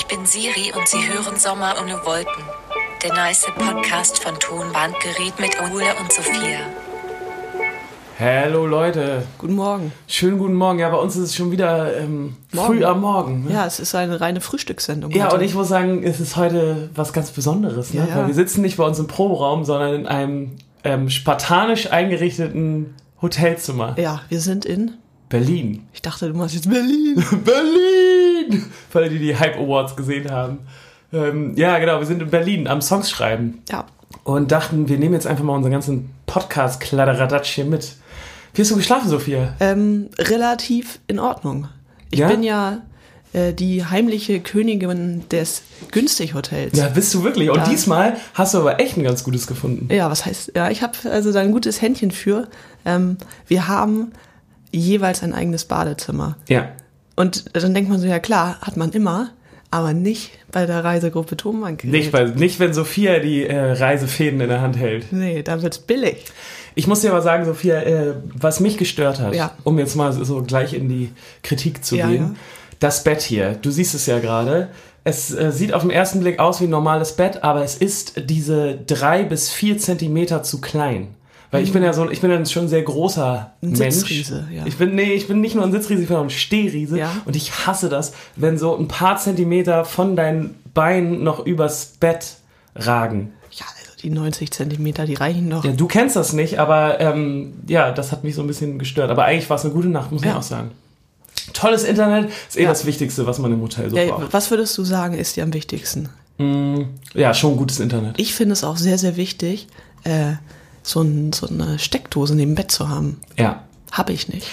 Ich bin Siri und Sie hören Sommer ohne Wolken. Der nice Podcast von Tonbandgerät mit Ole und Sophia. Hallo Leute, Guten Morgen. schönen guten Morgen. Ja, bei uns ist es schon wieder ähm, früh am Morgen. Ne? Ja, es ist eine reine Frühstückssendung. Ja, heute. und ich muss sagen, es ist heute was ganz Besonderes, ne? Ja, ja. weil wir sitzen nicht bei uns im Proberaum, sondern in einem ähm, spartanisch eingerichteten Hotelzimmer. Ja, wir sind in. Berlin. Ich dachte, du machst jetzt Berlin. Berlin! Für alle, die die Hype Awards gesehen haben. Ähm, ja, genau, wir sind in Berlin am Songs schreiben Ja. und dachten, wir nehmen jetzt einfach mal unseren ganzen Podcast-Kladderadatsch hier mit. Wie hast du geschlafen, Sophia? Ähm, relativ in Ordnung. Ich Ja? bin ja äh, die heimliche Königin des Günstig-Hotels. Ja, bist du wirklich. Und Ja. diesmal hast du aber echt ein ganz gutes gefunden. Ja, was heißt, ja, ich habe also da ein gutes Händchen für. Ähm, wir haben jeweils ein eigenes Badezimmer. Ja. Und dann denkt man so, ja klar, hat man immer, aber nicht bei der Reisegruppe Tonbank. Nicht, nicht wenn Sophia die äh, Reisefäden in der Hand hält. Nee, da wird's billig. Ich muss dir aber sagen, Sophia, äh, was mich gestört hat, Ja. um jetzt mal so gleich in die Kritik zu Ja, gehen, ja. das Bett hier, du siehst es ja gerade. Es äh, sieht auf den ersten Blick aus wie ein normales Bett, aber es ist diese drei bis vier Zentimeter zu klein. Weil ich bin ja so, ich bin ja schon sehr großer Ein Mensch. Sitzriese, ja. Ich bin, nee, ich bin nicht nur ein Sitzriese, ich bin auch ein Stehriese. Ja. Und ich hasse das, wenn so ein paar Zentimeter von deinen Beinen noch übers Bett ragen. Ja, also die 90 Zentimeter, die reichen noch. Ja, du kennst das nicht, aber ähm, ja, das hat mich so ein bisschen gestört. Aber eigentlich war es eine gute Nacht, muss man Ja. auch sagen. Tolles Internet ist eh Ja. das Wichtigste, was man im Hotel so Ja, braucht. was würdest du sagen, ist dir am wichtigsten? Ja, schon gutes Internet. Ich finde es auch sehr, sehr wichtig, äh, so, ein, so eine Steckdose neben dem Bett zu haben. Ja. Habe ich nicht.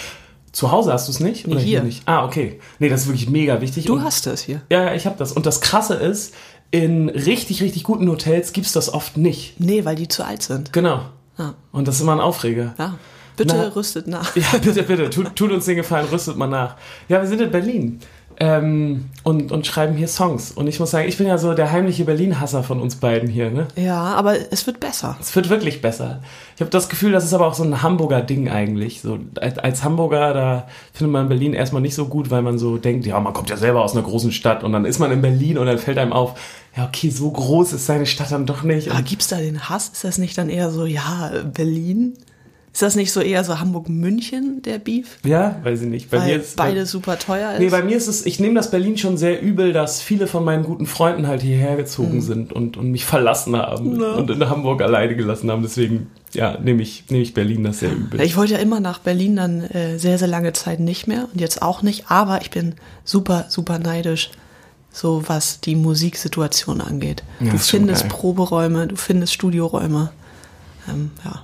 Zu Hause hast du es nicht? Oder hier. nicht? Ah, okay. Nee, das ist wirklich mega wichtig. Du Und- hast es hier. Ja, ja, ich habe das. Und das Krasse ist, in richtig, richtig guten Hotels gibt's das oft nicht. Nee, weil die zu alt sind. Genau. Ja. Und das ist immer ein Aufreger. ja. Bitte Na. rüstet nach. Ja, bitte, bitte, tut, tut uns den Gefallen, rüstet mal nach. Ja, wir sind in Berlin ähm, und, und schreiben hier Songs. Und ich muss sagen, ich bin ja so der heimliche Berlin-Hasser von uns beiden hier. Ne? Ja, aber es wird besser. Es wird wirklich besser. Ich habe das Gefühl, das ist aber auch so ein Hamburger Ding eigentlich. So, als, als Hamburger, da findet man Berlin erstmal nicht so gut, weil man so denkt, ja, man kommt ja selber aus einer großen Stadt und dann ist man in Berlin und dann fällt einem auf, ja, okay, so groß ist seine Stadt dann doch nicht. Aber gibt's da den Hass? Ist das nicht dann eher so, ja, Berlin? Ist das nicht so eher so Hamburg-München, der Beef? ja, weiß ich nicht. Bei mir Weil ist, beide super teuer ist? Nee, bei mir ist es, ich nehme das Berlin schon sehr übel, dass viele von meinen guten Freunden halt hierher gezogen sind und, und mich verlassen haben und in Hamburg alleine gelassen haben. Deswegen, ja, nehme ich, nehme ich Berlin das sehr übel. Ich wollte ja immer nach Berlin dann äh, sehr, sehr lange Zeit nicht mehr und jetzt auch nicht, aber ich bin super, super neidisch, so was die Musiksituation angeht. Ja, du findest. Proberäume, du findest Studioräume. Ähm, ja,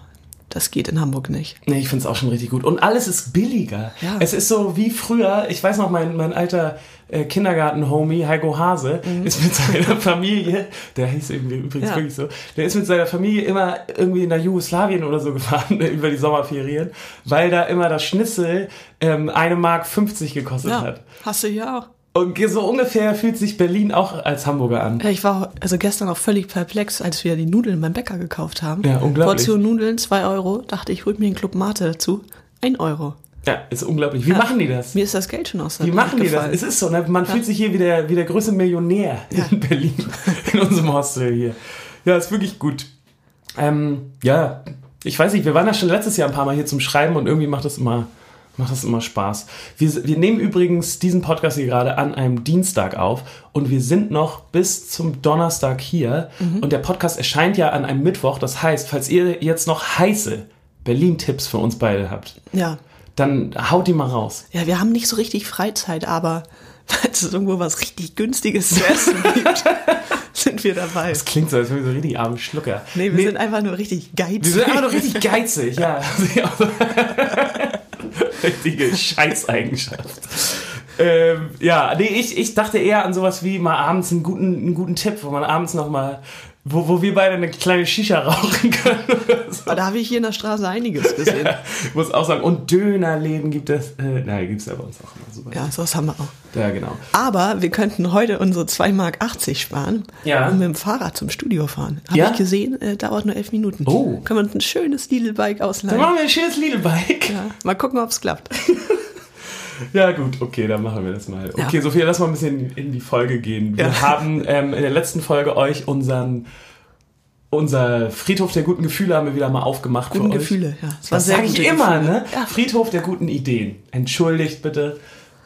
das geht in Hamburg nicht. Nee, ich finde es auch schon richtig gut. Und alles ist billiger. Ja. Es ist so wie früher, ich weiß noch, mein, mein alter äh, Kindergarten-Homie, Heiko Hase, ist mit seiner Familie, der hieß irgendwie übrigens Ja. wirklich so, der ist mit seiner Familie immer irgendwie nach Jugoslawien oder so gefahren über die Sommerferien, weil da immer das Schnitzel ähm, eine Mark 50 gekostet Ja, hat. hast du hier auch. Und so ungefähr fühlt sich Berlin auch als Hamburger an. Ja, ich war also gestern auch völlig perplex, als wir die Nudeln beim Bäcker gekauft haben. Ja, unglaublich. Portion Nudeln, zwei Euro. Dachte ich, hol mir einen Club Mate dazu. Ein Euro. Ja, ist unglaublich. Wie machen die das? Mir ist das Geld schon aus der Wie machen die das? gefallen. Es ist so, ne? man fühlt sich hier wie der, wie der größte Millionär in Berlin, in unserem Hostel hier. Ja, ist wirklich gut. Ähm, ja, ich weiß nicht, wir waren ja schon letztes Jahr ein paar Mal hier zum Schreiben und irgendwie macht das immer, macht das immer Spaß. Wir, wir nehmen übrigens diesen Podcast hier gerade an einem Dienstag auf und wir sind noch bis zum Donnerstag hier und der Podcast erscheint ja an einem Mittwoch. Das heißt, falls ihr jetzt noch heiße Berlin-Tipps für uns beide habt, Ja. dann haut die mal raus. Ja, wir haben nicht so richtig Freizeit, aber falls es irgendwo was richtig Günstiges zu essen gibt, sind wir dabei. Das klingt so, als wären wir so richtig arme Schlucker. Nee, wir sind einfach nur richtig geizig. wir sind einfach nur richtig geizig, ja. Richtige Scheißeigenschaft. Ähm, ja, nee, ich, ich dachte eher an sowas wie mal abends einen guten, einen guten Tipp, wo man abends noch mal, wo, wo wir beide eine kleine Shisha rauchen können. So. Aber da habe ich hier in der Straße einiges gesehen. Ja, Ich muss auch sagen, und Dönerläden gibt es, äh, nein, gibt es ja bei uns auch immer super. sowas haben wir auch. ja genau. Aber wir könnten heute unsere 2,80 Mark sparen Ja. und mit dem Fahrrad zum Studio fahren. Habe Ja? ich gesehen, äh, dauert nur elf Minuten. Oh. Können wir uns ein schönes Lidl-Bike Dann ausleihen. machen wir ein schönes Lidl-Bike. Ja, mal gucken, ob es klappt. Ja, gut, okay, dann machen wir das mal. Ja. Okay, Sophia, lass mal ein bisschen in die Folge gehen. Wir Ja. haben ähm, in der letzten Folge euch unseren unser Friedhof der guten Gefühle haben wir wieder mal aufgemacht Guten für euch. Gefühle, ja. Das sehr sage ich immer, Gefühle. ne? Ja. Friedhof der guten Ideen. Entschuldigt bitte.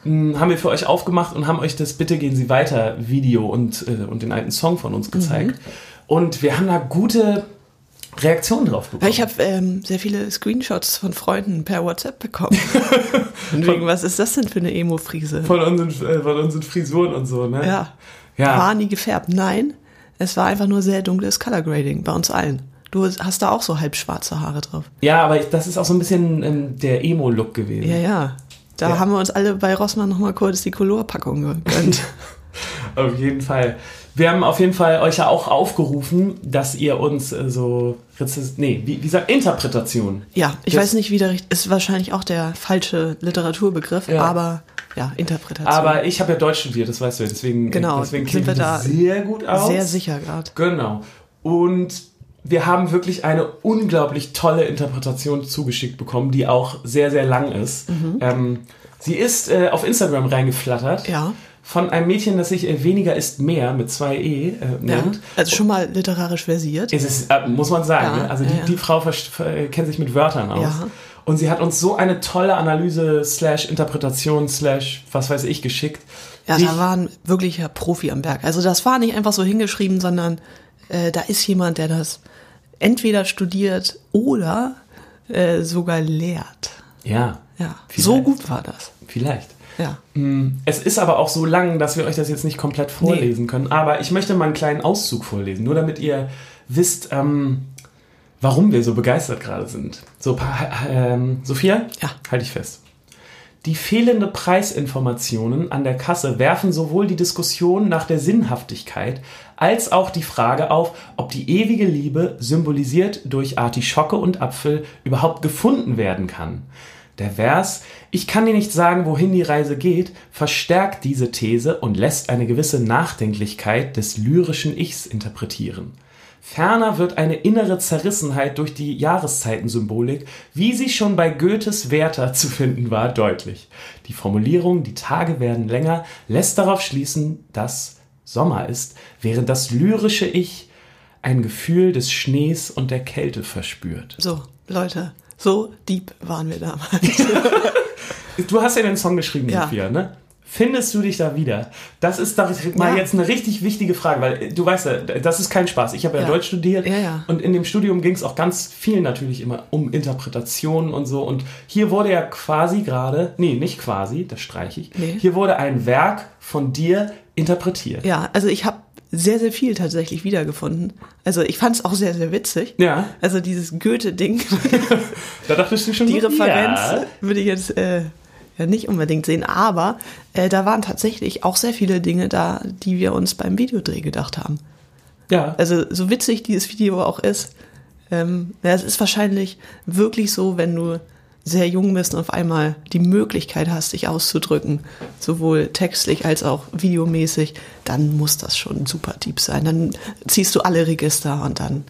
Hm, Haben wir für euch aufgemacht und haben euch das Bitte gehen Sie weiter Video und, äh, und den alten Song von uns gezeigt. Mhm. Und wir haben da gute Reaktionen drauf bekommen. Ich habe ähm, sehr viele Screenshots von Freunden per WhatsApp bekommen. Und wegen, was ist das denn für eine Emo-Friese? von unseren, äh, von unseren Frisuren und so, ne? Ja. Ja. War nie gefärbt. Nein, es war einfach nur sehr dunkles Color Grading bei uns allen. Du hast da auch so halb schwarze Haare drauf. Ja, aber ich, das ist auch so ein bisschen ähm, der Emo-Look gewesen. Ja, ja. Da Ja. haben wir uns alle bei Rossmann nochmal kurz die Colorpackung gegönnt. Auf jeden Fall. Wir haben auf jeden Fall euch ja auch aufgerufen, dass ihr uns äh, so nee, wie, wie sagt Interpretation. ja, ich Das- weiß nicht, wie der ist wahrscheinlich auch der falsche Literaturbegriff, Ja. aber ja, Interpretation. Aber ich habe ja Deutsch studiert, das weißt du, deswegen Genau, deswegen sind wir da sehr gut aus. sehr sicher gerade. Genau. Und wir haben wirklich eine unglaublich tolle Interpretation zugeschickt bekommen, die auch sehr, sehr lang ist. Mhm. Ähm, sie ist äh, auf Instagram reingeflattert. Ja. Von einem Mädchen, das sich äh, Weniger ist mehr mit zwei E äh, Ja. nennt. Also schon mal literarisch versiert. Es ist, äh, muss man sagen, Ja, ne? also ja, die, ja. die Frau äh, kennt sich mit Wörtern aus. Ja. Und sie hat uns so eine tolle Analyse slash Interpretation slash was weiß ich geschickt. Ja, da war ein wirklicher Profi am Werk. Also das war nicht einfach so hingeschrieben, sondern äh, da ist jemand, der das entweder studiert oder äh, sogar lehrt. ja, Ja, Vielleicht. so gut war das. vielleicht. Ja. Mm, Es ist aber auch so lang, dass wir euch das jetzt nicht komplett vorlesen können. Aber ich möchte mal einen kleinen Auszug vorlesen, nur damit ihr wisst, ähm, warum wir so begeistert gerade sind. So, ähm, Sophia? Ja. Halte ich fest. Die fehlende Preisinformationen an der Kasse werfen sowohl die Diskussion nach der Sinnhaftigkeit als auch die Frage auf, ob die ewige Liebe, symbolisiert durch Artischocke und Apfel, überhaupt gefunden werden kann. Der Vers Ich kann dir nicht sagen, wohin die Reise geht, verstärkt diese These und lässt eine gewisse Nachdenklichkeit des lyrischen Ichs interpretieren. Ferner wird eine innere Zerrissenheit durch die Jahreszeitensymbolik, wie sie schon bei Goethes Werther zu finden war, deutlich. Die Formulierung, die Tage werden länger, lässt darauf schließen, dass Sommer ist, während das lyrische Ich ein Gefühl des Schnees und der Kälte verspürt. So, Leute, so deep waren wir damals. Du hast ja den Song geschrieben, Ja. Sophia, ne? Findest du dich da wieder? Das ist doch mal Ja. jetzt eine richtig wichtige Frage, weil äh, du weißt ja, das ist kein Spaß. Ich habe ja, Ja. Deutsch studiert Ja, ja. und in dem Studium ging es auch ganz viel natürlich immer um Interpretationen und so. Und hier wurde ja quasi gerade, nee, nicht quasi, das streiche ich. Nee. Hier wurde ein Werk von dir interpretiert. ja, also ich habe sehr, sehr viel tatsächlich wiedergefunden. Also ich fand es auch sehr, sehr witzig. Ja. Also dieses Goethe-Ding, Da dachtest du schon die Referenz Ja. würde ich jetzt äh, ja nicht unbedingt sehen, aber äh, da waren tatsächlich auch sehr viele Dinge da, die wir uns beim Videodreh gedacht haben. ja. Also so witzig dieses Video auch ist, ähm, ja, es ist wahrscheinlich wirklich so, wenn du sehr jung bist und auf einmal die Möglichkeit hast, dich auszudrücken, sowohl textlich als auch videomäßig, dann muss das schon super deep sein. Dann ziehst du alle Register und dann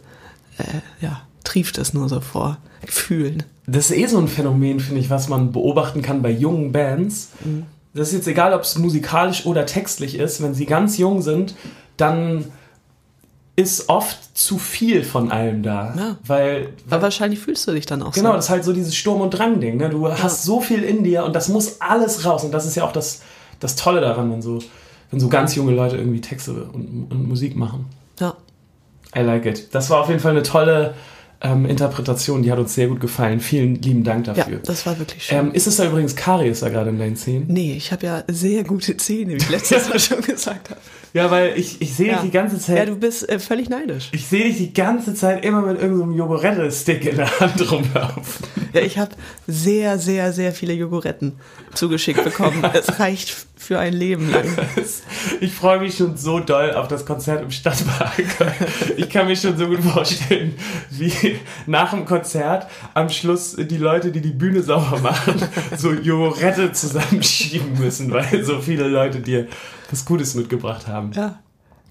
äh, ja, trieft es nur so vor Gefühlen. Das ist eh so ein Phänomen, finde ich, was man beobachten kann bei jungen Bands. Das ist jetzt egal, ob es musikalisch oder textlich ist. Wenn sie ganz jung sind, dann ist oft zu viel von allem da. Ja. Weil, Aber wahrscheinlich fühlst du dich dann auch genau, so. das ist halt so dieses Sturm- und Drang-Ding. Ne? Du hast so viel in dir und das muss alles raus. Und das ist ja auch das, das Tolle daran, wenn so, wenn so ganz junge Leute irgendwie Texte und, und Musik machen. Ja. I like it. Das war auf jeden Fall eine tolle ähm, Interpretation, die hat uns sehr gut gefallen. Vielen lieben Dank ja, dafür. das war wirklich schön. Ähm, ist es da übrigens Karies da gerade in deinen Zähnen? nee, ich habe ja sehr gute Zähne, wie ich letztes Mal schon gesagt habe. Ja, weil ich, ich sehe Ja. dich die ganze Ja, Zeit. du bist äh, völlig neidisch. ich sehe dich die ganze Zeit immer mit irgendeinem Jogurette-Stick in der Hand rumlaufen. Ja, ich habe sehr, sehr, sehr viele Jogoretten zugeschickt bekommen. es reicht für ein Leben lang. Ich freue mich schon so doll auf das Konzert im Stadtpark. Ich kann mir schon so gut vorstellen, wie nach dem Konzert am Schluss die Leute, die die Bühne sauber machen, so Jogurette zusammenschieben müssen, weil so viele Leute dir was Gutes mitgebracht haben. Ja.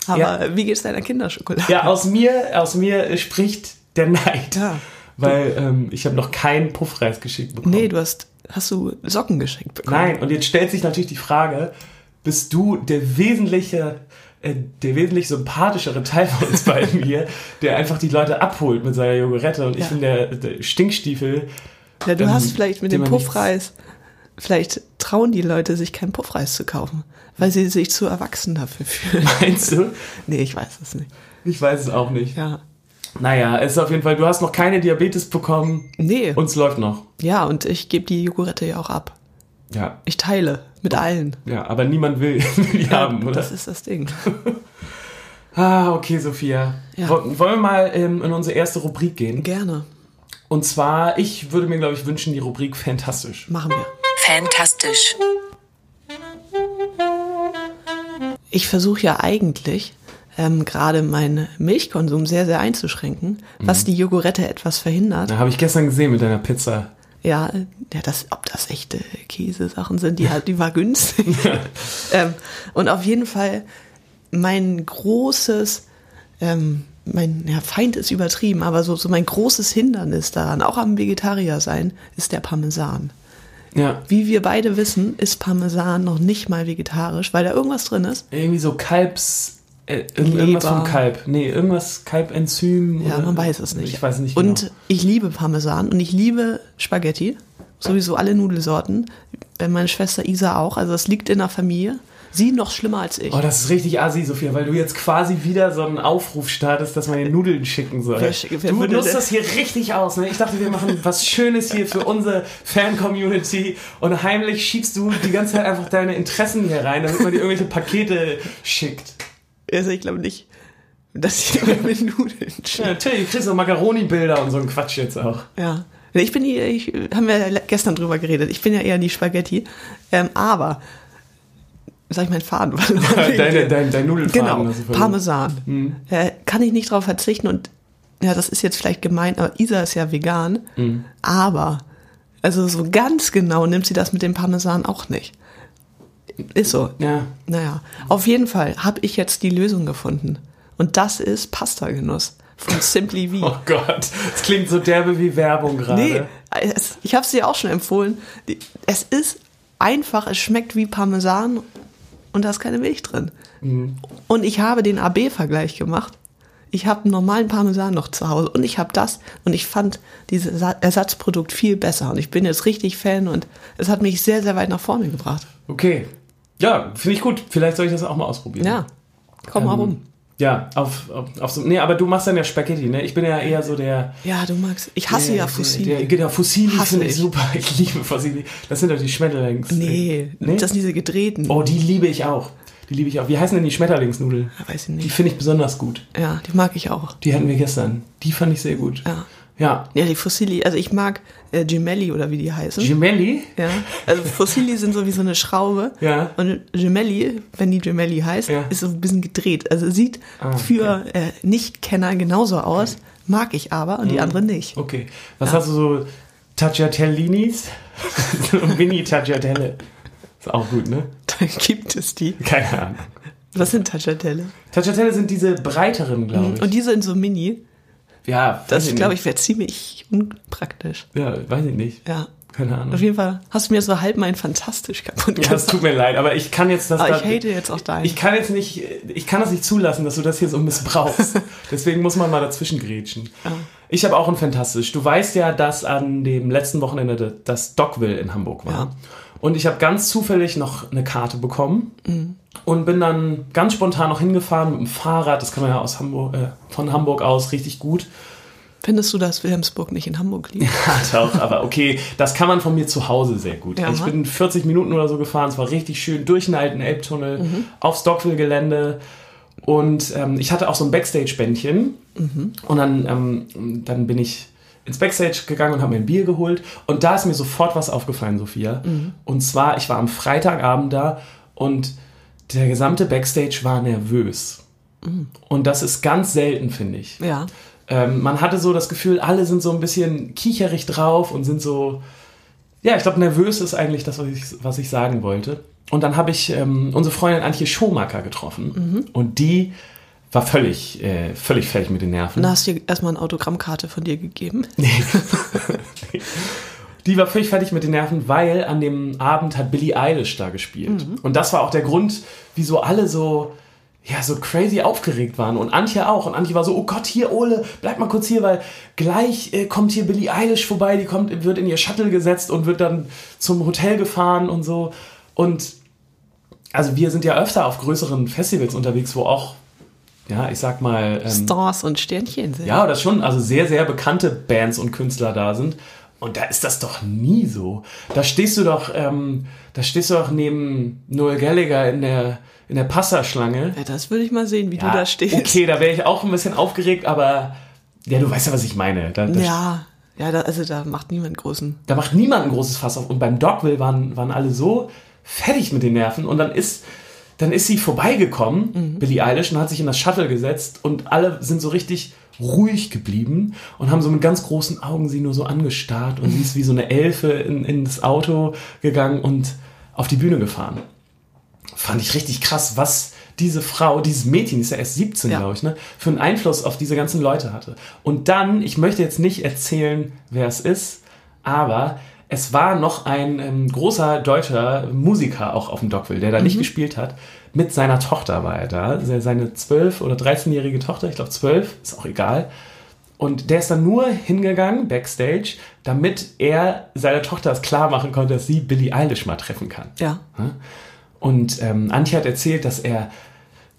Aber Ja. wie geht's deiner Kinderschokolade? Ja, aus mir, aus mir spricht der Neid. Ja. Weil ähm, ich habe noch keinen Puffreis geschickt bekommen. Nee, du hast hast du Socken geschenkt bekommen. Nein, und jetzt stellt sich natürlich die Frage, bist du der wesentliche, äh, der wesentlich sympathischere Teil von uns beiden hier, der einfach die Leute abholt mit seiner Jogurette und ich Ja. bin der, der Stinkstiefel. Ja, du ähm, hast vielleicht mit dem Puffreis, vielleicht trauen die Leute sich keinen Puffreis zu kaufen, weil sie sich zu erwachsen dafür fühlen. Meinst du? nee, ich weiß es nicht. Ich weiß es auch nicht. Ja. Naja, es ist auf jeden Fall, du hast noch keine Diabetes bekommen. Nee. Uns läuft noch. ja, und ich gebe die Jogurette ja auch ab. Ja. Ich teile mit allen. Ja, aber niemand will die haben, oder? Das ist das Ding. Ah, okay, Sophia. Ja. Wo- Wollen wir mal ähm, in unsere erste Rubrik gehen? Gerne. Und zwar, ich würde mir, glaube ich, wünschen, die Rubrik fantastisch. Machen wir. Fantastisch. Ich versuche ja eigentlich ähm, gerade meinen Milchkonsum sehr, sehr einzuschränken, was die Jogurette etwas verhindert. Da habe ich gestern gesehen mit deiner Pizza. Ja, ja das, ob das echte Käsesachen sind, die, hat, die war günstig. ähm, und auf jeden Fall mein großes, ähm, mein ja, Feind ist übertrieben, aber so, so mein großes Hindernis daran, auch am Vegetarier sein, ist der Parmesan. Ja. Wie wir beide wissen, ist Parmesan noch nicht mal vegetarisch, weil da irgendwas drin ist. Irgendwie so Kalbs. Äh, irg- irgendwas Leber. vom Kalb. Nee, irgendwas Kalbenzym. Ja, oder- man weiß es nicht. Ich weiß nicht genau. Und ich liebe Parmesan und ich liebe Spaghetti. Sowieso alle Nudelsorten. Äh, Meine Schwester Isa auch. Also das liegt in der Familie. Sie noch schlimmer als ich. Oh, das ist richtig assi, Sophia, weil du jetzt quasi wieder so einen Aufruf startest, dass man dir Nudeln schicken soll. Wer wer du würde nutzt denn- das hier richtig aus, ne? Ich dachte, wir machen was Schönes hier für unsere Fan-Community und heimlich schiebst du die ganze Zeit einfach deine Interessen hier rein, damit man dir irgendwelche Pakete schickt. Also ich glaube nicht, dass ich mit Nudeln Ja, schicke. natürlich, du kriegst so Macaroni-Bilder und so ein Quatsch jetzt auch. Ja. Ich bin die, ich, haben wir ja gestern drüber geredet. Ich bin ja eher die Spaghetti. Ähm, aber, sag ich meinen Faden verloren. Deine, dein, dein Nudelfaden. Genau. Parmesan. Äh, kann ich nicht drauf verzichten und ja, das ist jetzt vielleicht gemein, aber Isa ist ja vegan. Mhm. Aber, also so ganz genau nimmt sie das mit dem Parmesan auch nicht. Ist so. Ja. Naja, auf jeden Fall habe ich jetzt die Lösung gefunden. Und das ist Pasta-Genuss von Simply V. Oh Gott, das klingt so derbe wie Werbung gerade. Nee, es, ich habe es dir auch schon empfohlen. Es ist einfach, es schmeckt wie Parmesan und da ist keine Milch drin. Und ich habe den AB-Vergleich gemacht. Ich habe einen normalen Parmesan noch zu Hause und ich habe das und ich fand dieses Ersa- Ersatzprodukt viel besser und ich bin jetzt richtig Fan und es hat mich sehr, sehr weit nach vorne gebracht. Okay. Ja, finde ich gut. Vielleicht soll ich das auch mal ausprobieren. Ja, komm mal Ähm, rum. Ja, auf, auf, auf so. Nee, aber du machst dann ja Spaghetti, ne? Ich bin ja eher so der. Ja, du magst. Ich hasse der, ja Fusilli. Genau, Fusilli finde ich super. Ich liebe Fusilli. Das sind doch die Schmetterlings. nee, Nee? das sind diese gedrehten. Oh, die liebe ich auch. Die liebe ich auch. Wie heißen denn die Schmetterlingsnudeln? Ja, weiß ich Die nicht. finde ich besonders gut. Ja, die mag ich auch. Die hatten wir gestern. Die fand ich sehr gut. Ja. Ja. Ja, die Fusilli, also ich mag äh, Gemelli oder wie die heißen. Gemelli? ja. Also Fusilli sind so wie so eine Schraube. Ja. Und Gemelli, wenn die Gemelli heißt, Ja. ist so ein bisschen gedreht. Also sieht Ah, für äh, Nicht-Kenner genauso aus, mag ich aber Mhm. und die andere nicht. Okay. Was hast du so? Tagliatellinis? so Mini-Tagliatelle. Ist auch gut, ne? Dann gibt es die. Keine Ahnung. Was sind Tagliatelle? Tagliatelle sind diese breiteren, glaube ich. Und die sind so mini. Ja, Das, glaube ich, wäre ziemlich unpraktisch. Ja, weiß ich nicht. Ja. Keine Auf Ahnung. jeden Fall hast du mir so halb mein Fantastisch kaputt Ja, gemacht. das tut mir leid, aber ich kann jetzt das Aber da- ich hate jetzt auch deinen. Ich kann jetzt nicht, ich kann das nicht zulassen, dass du das hier so missbrauchst. Deswegen muss man mal dazwischen grätschen. Ich habe auch ein Fantastisch. Du weißt ja, dass an dem letzten Wochenende das Dockville in Hamburg war. Ja. Und ich habe ganz zufällig noch eine Karte bekommen und bin dann ganz spontan noch hingefahren mit dem Fahrrad. Das kann man ja aus Hamburg, äh, von Hamburg aus richtig gut. Findest du, dass Wilhelmsburg nicht in Hamburg liegt? Ja, doch, aber okay, das kann man von mir zu Hause sehr gut. Ja. Ich bin 40 Minuten oder so gefahren, es war richtig schön, durch den alten Elbtunnel, aufs Dockville-Gelände und ähm, ich hatte auch so ein Backstage-Bändchen und dann, ähm, dann bin ich ins Backstage gegangen und habe mir ein Bier geholt und da ist mir sofort was aufgefallen, Sophia. Und zwar, ich war am Freitagabend da und der gesamte Backstage war nervös. Und das ist ganz selten, finde ich. Ja. Ähm, man hatte so das Gefühl, alle sind so ein bisschen kicherig drauf und sind so, ja, ich glaube, nervös ist eigentlich das, was ich, was ich sagen wollte. Und dann habe ich ähm, unsere Freundin Antje Schomaker getroffen und die war völlig, äh, völlig fertig mit den Nerven. Dann hast du dir erstmal eine Autogrammkarte von dir gegeben. die war völlig fertig mit den Nerven, weil an dem Abend hat Billie Eilish da gespielt. Und das war auch der Grund, wieso alle so, ja, so crazy aufgeregt waren. Und Antje auch. Und Antje war so, oh Gott, hier, Ole, bleib mal kurz hier, weil gleich äh, kommt hier Billie Eilish vorbei, die kommt, wird in ihr Shuttle gesetzt und wird dann zum Hotel gefahren und so. Und also wir sind ja öfter auf größeren Festivals unterwegs, wo auch, ja, ich sag mal, ähm, Stars und Sternchen sind. ja, oder schon, also sehr, sehr bekannte Bands und Künstler da sind. Und da ist das doch nie so. Da stehst du doch, ähm, da stehst du doch neben Noel Gallagher in der, in der Passerschlange. Ja, das würde ich mal sehen, wie Ja, du da stehst. Okay, da wäre ich auch ein bisschen aufgeregt, aber ja, du weißt ja, was ich meine. Da, da, Ja, ja, da, also da macht niemand großen. da macht niemand ein großes Fass auf. Und beim Dogville waren, waren alle so fertig mit den Nerven. Und dann ist, dann ist sie vorbeigekommen, Mhm. Billie Eilish, und hat sich in das Shuttle gesetzt. Und alle sind so richtig ruhig geblieben und haben so mit ganz großen Augen sie nur so angestarrt. Und sie ist wie so eine Elfe in, ins Auto gegangen und auf die Bühne gefahren. Fand ich richtig krass, was diese Frau, dieses Mädchen, die ist ja erst 17, Ja. glaube ich, ne, für einen Einfluss auf diese ganzen Leute hatte. Und dann, ich möchte jetzt nicht erzählen, wer es ist, aber es war noch ein ähm, großer deutscher Musiker auch auf dem Dockville, der da nicht gespielt hat. Mit seiner Tochter war er da. Se- Seine 12- oder 13-jährige Tochter, ich glaube 12, ist auch egal. Und der ist dann nur hingegangen, backstage, damit er seiner Tochter es klar machen konnte, dass sie Billie Eilish mal treffen kann. Ja. Und ähm, Antje hat erzählt, dass er,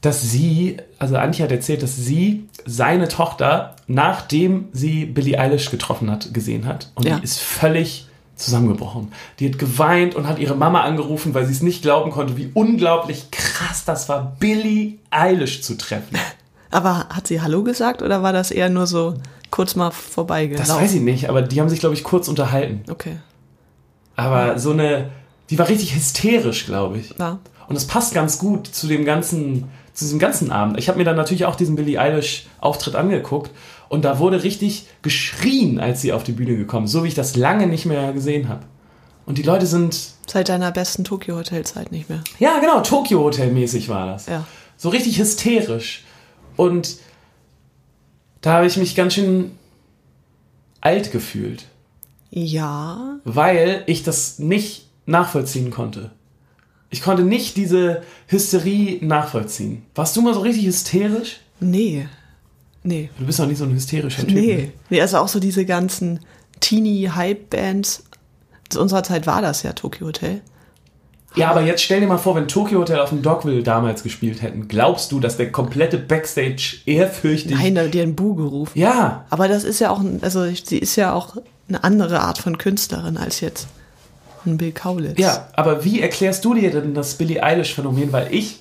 dass sie, also Antje hat erzählt, dass sie seine Tochter, nachdem sie Billie Eilish getroffen hat, gesehen hat. Und Ja. die ist völlig zusammengebrochen. Die hat geweint und hat ihre Mama angerufen, weil sie es nicht glauben konnte, wie unglaublich krass das war, Billie Eilish zu treffen. Aber hat sie Hallo gesagt oder war das eher nur so kurz mal vorbeigelaufen? Das weiß ich nicht, aber die haben sich, glaube ich, kurz unterhalten. Okay. Aber so eine, die war richtig hysterisch, glaube ich. Ja. Und es passt ganz gut zu dem ganzen, zu diesem ganzen Abend. Ich habe mir dann natürlich auch diesen Billie Eilish Auftritt angeguckt und da wurde richtig geschrien, als sie auf die Bühne gekommen so wie ich das lange nicht mehr gesehen habe. Und die Leute sind, Seit deiner besten Tokio-Hotelzeit nicht mehr. ja genau, Tokyo Hotel mäßig war das. Ja. So richtig hysterisch. Und da habe ich mich ganz schön alt gefühlt, Ja. weil ich das nicht nachvollziehen konnte. Ich konnte nicht diese Hysterie nachvollziehen. Warst du mal so richtig hysterisch? Nee. Nee. Du bist doch nicht so ein hysterischer Typ. Nee. ne? Nee, also auch so diese ganzen Teenie-Hype-Bands. Zu unserer Zeit war das ja Tokyo Hotel. Ja, aber jetzt stell dir mal vor, wenn Tokyo Hotel auf dem Dogville damals gespielt hätten, glaubst du, dass der komplette Backstage ehrfürchtig... Nein, da die einen Bu gerufen. Ja, Aber das ist ja auch, ein- also sie ist ja auch eine andere Art von Künstlerin als jetzt ein Bill Kaulitz. ja, aber wie erklärst du dir denn das Billie Eilish-Phänomen? Weil ich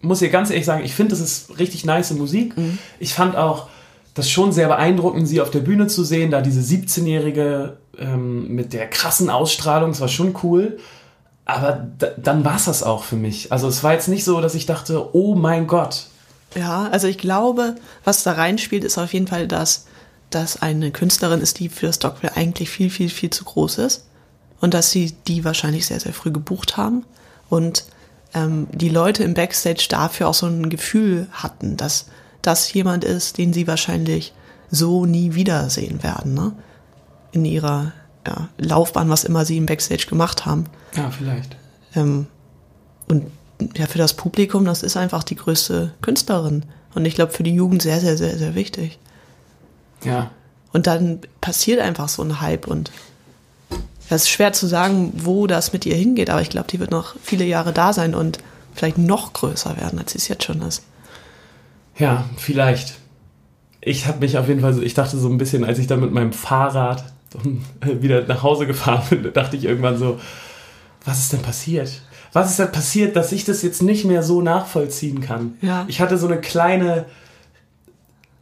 muss dir ganz ehrlich sagen, ich finde, das ist richtig nice Musik. Ich fand auch das schon sehr beeindruckend, sie auf der Bühne zu sehen, da diese 17-Jährige ähm, mit der krassen Ausstrahlung, das war schon cool. Aber da, dann war es das auch für mich. Also es war jetzt nicht so, dass ich dachte, oh mein Gott, Ja, also ich glaube, was da reinspielt, ist auf jeden Fall, dass das eine Künstlerin ist, die für das Dogville eigentlich viel, viel, viel zu groß ist. Und dass sie die wahrscheinlich sehr, sehr früh gebucht haben. Und ähm, die Leute im Backstage dafür auch so ein Gefühl hatten, dass das jemand ist, den sie wahrscheinlich so nie wiedersehen werden, ne? In ihrer ja, Laufbahn, was immer sie im Backstage gemacht haben. ja, vielleicht. Ähm, und ja, für das Publikum, das ist einfach die größte Künstlerin. Und ich glaube, für die Jugend sehr, sehr, sehr, sehr wichtig. Ja, Und dann passiert einfach so ein Hype und es ist schwer zu sagen, wo das mit ihr hingeht, aber ich glaube, die wird noch viele Jahre da sein und vielleicht noch größer werden, als sie es jetzt schon ist. Ja, vielleicht. Ich habe mich auf jeden Fall so, ich dachte so ein bisschen, als ich dann mit meinem Fahrrad wieder nach Hause gefahren bin, dachte ich irgendwann so, was ist denn passiert? Was ist denn passiert, dass ich das jetzt nicht mehr so nachvollziehen kann? Ja. Ich hatte so eine kleine,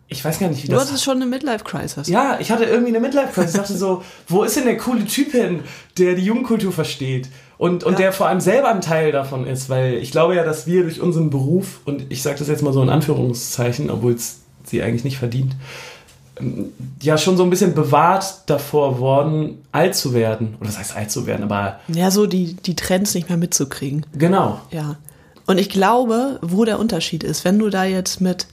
ich weiß gar nicht, wie Du das hattest schon eine Midlife-Crisis. ja, ich hatte irgendwie eine Midlife-Crisis. Ich dachte so, wo ist denn der coole Typ hin, der die Jugendkultur versteht? Und, und Ja. der vor allem selber ein Teil davon ist, weil ich glaube ja, dass wir durch unseren Beruf, und ich sage das jetzt mal so in Anführungszeichen, obwohl es sie eigentlich nicht verdient, ähm, ja schon so ein bisschen bewahrt davor worden, alt zu werden. Oder das heißt alt zu werden, aber Ja, so die, die Trends nicht mehr mitzukriegen. genau. Ja. Und ich glaube, wo der Unterschied ist, wenn du da jetzt mit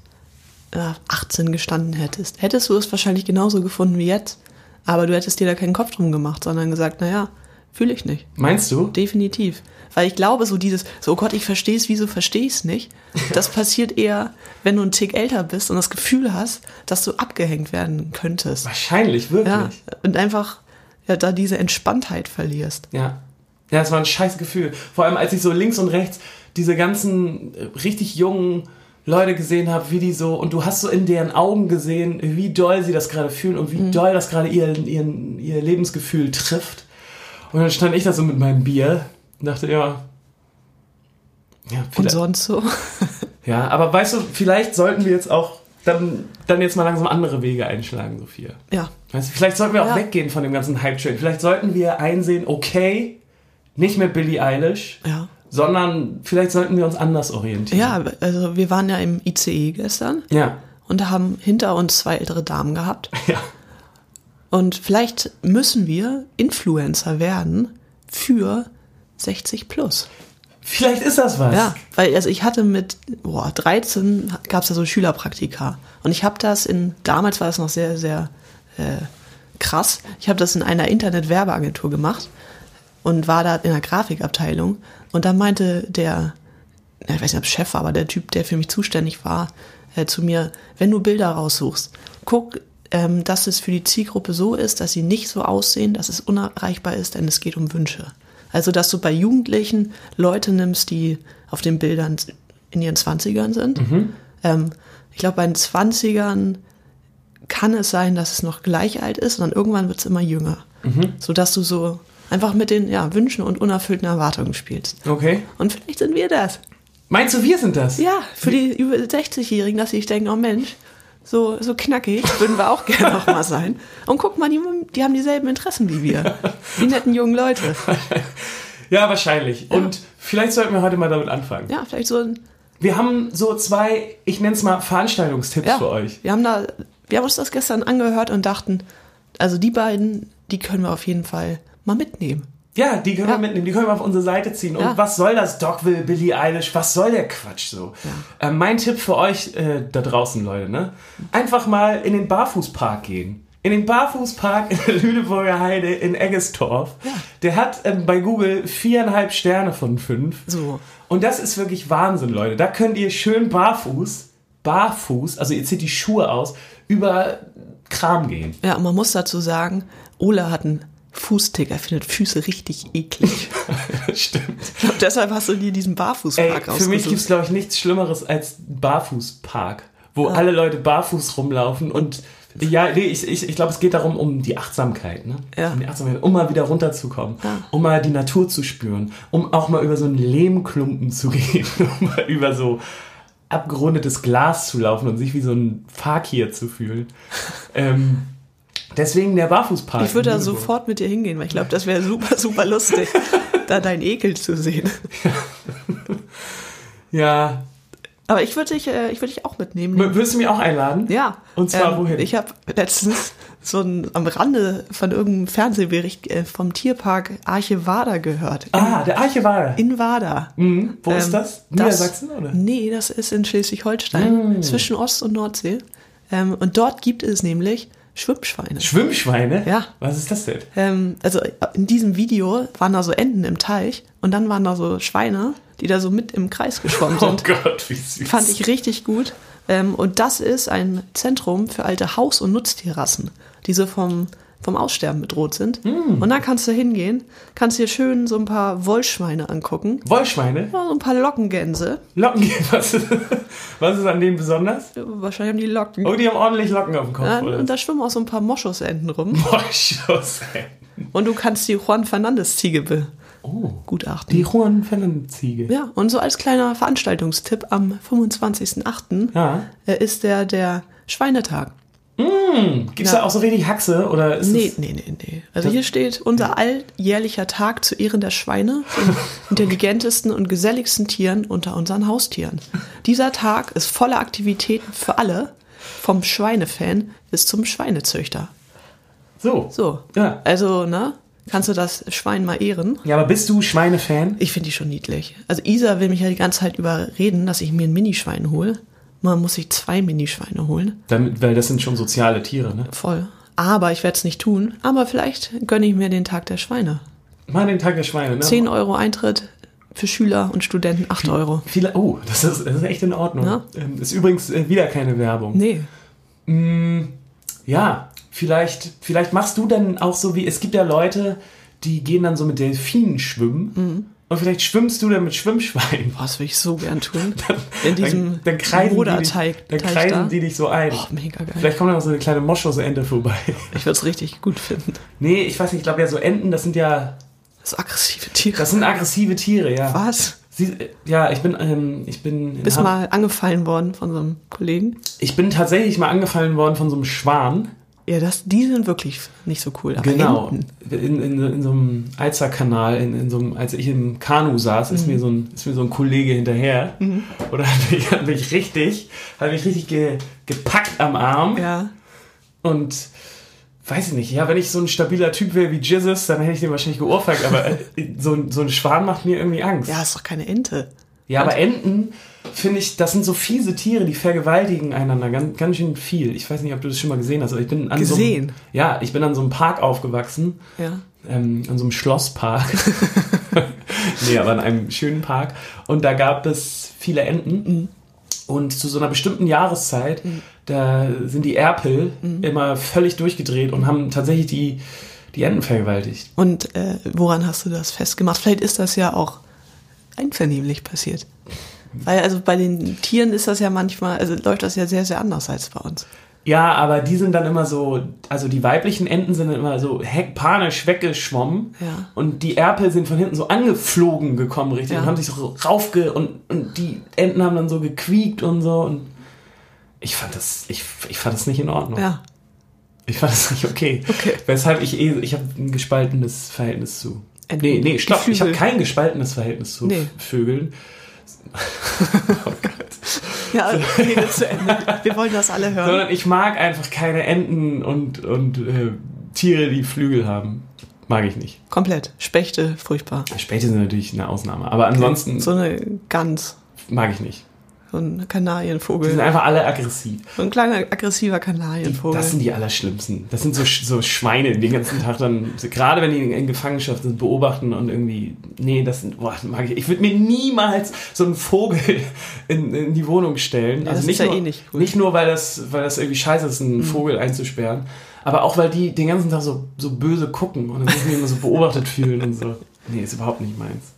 18 gestanden hättest, hättest du es wahrscheinlich genauso gefunden wie jetzt. Aber du hättest dir da keinen Kopf drum gemacht, sondern gesagt, naja, fühle ich nicht. Meinst du? Definitiv. Weil ich glaube, so dieses, so oh Gott, ich verstehe es, wieso verstehe ich es nicht? Das passiert eher, wenn du einen Tick älter bist und das Gefühl hast, dass du abgehängt werden könntest. Wahrscheinlich, wirklich. Ja, und einfach ja, da diese Entspanntheit verlierst. Ja. Ja, es war ein scheiß Gefühl. Vor allem, als ich so links und rechts diese ganzen äh, richtig jungen Leute gesehen habe, wie die so, und du hast so in deren Augen gesehen, wie doll sie das gerade fühlen und wie doll das gerade ihr, ihr, ihr Lebensgefühl trifft. Und dann stand ich da so mit meinem Bier und dachte, ja. Ja, Und sonst so. ja, aber weißt du, vielleicht sollten wir jetzt auch dann, dann jetzt mal langsam andere Wege einschlagen, Sophia. Ja. Weißt du, vielleicht sollten wir auch Ja. weggehen von dem ganzen Hype-Train. Vielleicht sollten wir einsehen, okay, nicht mehr Billie Eilish, Ja. Sondern vielleicht sollten wir uns anders orientieren. Ja, also wir waren ja im ICE gestern Ja. und haben hinter uns zwei ältere Damen gehabt. Ja. Und vielleicht müssen wir Influencer werden für 60 plus. Vielleicht ist das was. Ja, weil also ich hatte mit boah, 13 gab es ja so Schülerpraktika und ich habe das in damals war das noch sehr sehr äh, krass. Ich habe das in einer Internet-Werbeagentur gemacht und war da in der Grafikabteilung und da meinte der, ich weiß nicht, ob Chef war, aber der Typ, der für mich zuständig war, äh, zu mir, wenn du Bilder raussuchst, guck, ähm, dass es für die Zielgruppe so ist, dass sie nicht so aussehen, dass es unerreichbar ist, denn es geht um Wünsche. Also, dass du bei Jugendlichen Leute nimmst, die auf den Bildern in ihren Zwanzigern sind. Ähm, ich glaube, bei den Zwanzigern kann es sein, dass es noch gleich alt ist und dann irgendwann wird es immer jünger. Sodass du so einfach mit den ja, Wünschen und unerfüllten Erwartungen spielst. Okay. Und vielleicht sind wir das. Meinst du, wir sind das? Ja, für die über 60-Jährigen, dass sie sich denken, oh Mensch, so, so knackig würden wir auch gerne noch mal sein. Und guck mal, die, die haben dieselben Interessen wie wir. Die netten jungen Leute. Ja, wahrscheinlich. Und vielleicht sollten wir heute mal damit anfangen. Ja, vielleicht so ein, Wir haben so zwei, ich nenne es mal Veranstaltungstipps ja, für euch. wir haben da, wir haben uns das gestern angehört und dachten, also die beiden, die können wir auf jeden Fall mal mitnehmen. Ja, die können Ja. wir mitnehmen, die können wir auf unsere Seite ziehen. Und Ja. was soll das Dogville, Billie Eilish, was soll der Quatsch so? Äh, mein Tipp für euch äh, da draußen, Leute, ne? Einfach mal in den Barfußpark gehen. In den Barfußpark in der Lüneburger Heide in Eggestorf. Der hat ähm, bei Google viereinhalb Sterne von fünf. So. Und das ist wirklich Wahnsinn, Leute. Da könnt ihr schön barfuß, barfuß, also ihr zieht die Schuhe aus, über Kram gehen. Ja, und man muss dazu sagen, Ola hat einen Fußtick, er findet Füße richtig eklig. Stimmt. Ich glaub, deshalb hast du dir diesen Ey, Barfußpark für mich gibt es, glaube ich, nichts Schlimmeres als Barfußpark, wo alle Leute barfuß rumlaufen und ja, nee, ich, ich, ich glaube, es geht darum, um die Achtsamkeit, ne? Ja. Um die Achtsamkeit, um mal wieder runterzukommen, um mal die Natur zu spüren, um auch mal über so einen Lehmklumpen zu gehen, um mal über so abgerundetes Glas zu laufen und sich wie so ein Fakir zu fühlen. ähm, deswegen der Barfußpark. Ich würde da in sofort mit dir hingehen, weil ich glaube, das wäre super, super lustig, da deinen Ekel zu sehen. Ja. Aber ich würde dich, äh, ich würde dich auch mitnehmen. W- Würdest du mich auch einladen? Ja. Und zwar wohin? Ich habe letztens so ein, am Rande von irgendeinem Fernsehbericht äh, vom Tierpark Archivada gehört. In, Ah, der Archivar. in Wada. Mhm. Wo ist Ähm, das? Niedersachsen, oder? Nee, das ist in Schleswig-Holstein, Mm. zwischen Ost- und Nordsee. Ähm, und dort gibt es nämlich Schwimmschweine. Schwimmschweine? Ja. Was ist das denn? Ähm, also in diesem Video waren da so Enten im Teich und dann waren da so Schweine, die da so mit im Kreis geschwommen Oh sind. Gott, wie süß. Fand ich richtig gut. Ähm, und das ist ein Zentrum für alte Haus- und Nutztierrassen, die so vom, vom Aussterben bedroht sind. Mm. Und da kannst du hingehen, kannst dir schön so ein paar Wollschweine angucken, Wollschweine? ja, so ein paar Lockengänse. Locken? Was, was ist an denen besonders? Wahrscheinlich haben die Locken. Oh, die haben ordentlich Locken auf dem Kopf, Ja, und da schwimmen auch so ein paar Moschusenten rum. Moschus, ey. Und du kannst die Juan Fernandes-Ziege Oh, begutachten. die Juan Fernandes-Ziege. Ja, und so als kleiner Veranstaltungstipp am 25.08. Ja. äh, ist der der Schweinetag. Gibt's Ja. da auch so richtig Haxe, oder ist Nee, es... nee, nee, nee. Also hier steht unser alljährlicher Tag zu Ehren der Schweine, den intelligentesten und geselligsten Tieren unter unseren Haustieren. Dieser Tag ist voller Aktivitäten für alle, vom Schweinefan bis zum Schweinezüchter. So. So. Ja. Also, ne? Kannst du das Schwein mal ehren? Ja, aber bist du Schweinefan? Ich finde die schon niedlich. Also Isa will mich ja die ganze Zeit überreden, dass ich mir ein Minischwein hole. Man muss sich zwei Minischweine holen. Damit, weil das sind schon soziale Tiere, ne? Voll. aber ich werde es nicht tun. Aber vielleicht gönne ich mir den Tag der Schweine. Mal den Tag der Schweine, ne? 10 Euro Eintritt für Schüler und Studenten, 8 Euro. Viele, oh, das ist, das ist echt in Ordnung. Ja. Ähm, Ist übrigens äh, wieder keine Werbung. Nee. Ja, vielleicht, vielleicht machst du dann auch so wie, es gibt ja Leute, die gehen dann so mit Delfinen schwimmen. Mhm. Und vielleicht schwimmst du dann mit Schwimmschweinen. Boah, das will ich so gern tun. In diesem dann, dann kreisen, die dich, dann kreisen da. die dich so ein. Oh, mega geil. Vielleicht kommt da noch so eine kleine Moschusente vorbei. Ich würde es richtig gut finden. Nee, ich weiß nicht, ich glaube ja so Enten, das sind ja, Das aggressive Tiere. das sind aggressive Tiere, ja. Was? Sie, ja, ich bin, ähm, ich bin, in Bist mal angefallen worden von so einem Kollegen? ich bin tatsächlich mal angefallen worden von so einem Schwan. Ja, das, die sind wirklich nicht so cool. Genau. In, in, in so einem Alzerkanal, in, in so einem, als ich im Kanu saß, Mhm. ist, mir so ein, ist mir so ein Kollege hinterher. Oder hat mich, hat mich richtig, hat mich richtig ge, gepackt am Arm. ja. Und weiß ich nicht, ja, wenn ich so ein stabiler Typ wäre wie Jesus, dann hätte ich den wahrscheinlich geohrfeigt, aber äh, so, ein- so ein Schwan macht mir irgendwie Angst. Ja, ist doch keine Ente. Ja, aber Enten, finde ich, das sind so fiese Tiere, die vergewaltigen einander ganz, ganz schön viel. Ich weiß nicht, ob du das schon mal gesehen hast, aber ich bin an so Gesehen? einem, Ja, ich bin an so einem Park aufgewachsen, Ja. ähm, an so einem Schlosspark. nee, aber in einem schönen Park. Und da gab es viele Enten. Und zu so einer bestimmten Jahreszeit, da sind die Erpel immer völlig durchgedreht und haben tatsächlich die, die Enten vergewaltigt. Und äh, woran hast du das festgemacht? Vielleicht ist das ja auch einvernehmlich passiert. Weil also bei den Tieren ist das ja manchmal, also läuft das ja sehr, sehr anders als bei uns. Ja, aber die sind dann immer so, also die weiblichen Enten sind dann immer so heck, panisch weggeschwommen. Ja. Und die Erpel sind von hinten so angeflogen gekommen, richtig, Ja. und haben sich so raufge und, und die Enten haben dann so gequiekt und so. Und ich fand das, ich, ich fand das nicht in Ordnung. Ja. Ich fand das nicht okay. Okay. Weshalb ich eh, ich habe ein gespaltenes Verhältnis zu. Enten. Nee, nee, stopp, ich habe Geflügel. kein gespaltenes Verhältnis zu Nee. Vögeln. Ja, rede zu Ende. Wir wollen das alle hören. Sondern ich mag einfach keine Enten und, und äh, Tiere, die Flügel haben. Mag ich nicht. Komplett. Spechte, furchtbar. Spechte sind natürlich eine Ausnahme. Aber ansonsten So eine Gans, mag ich nicht. So ein Die sind Kanarienvogel. einfach alle aggressiv. So ein kleiner aggressiver Die, Kanarienvogel. das sind die Allerschlimmsten. Das sind so, so Schweine, die den ganzen Tag dann, gerade wenn die in, Gefangenschaft sind, beobachten und irgendwie, nee, das sind, boah, mag ich. Ich würde mir niemals so einen Vogel in, in die Wohnung stellen. das ist ja eh nicht cool. Mhm. Nicht nur, weil das, weil das irgendwie scheiße ist, einen Vogel einzusperren, aber auch, weil die den ganzen Tag so, so böse gucken und dann sich immer so beobachtet fühlen und so. Nee, ist überhaupt nicht meins.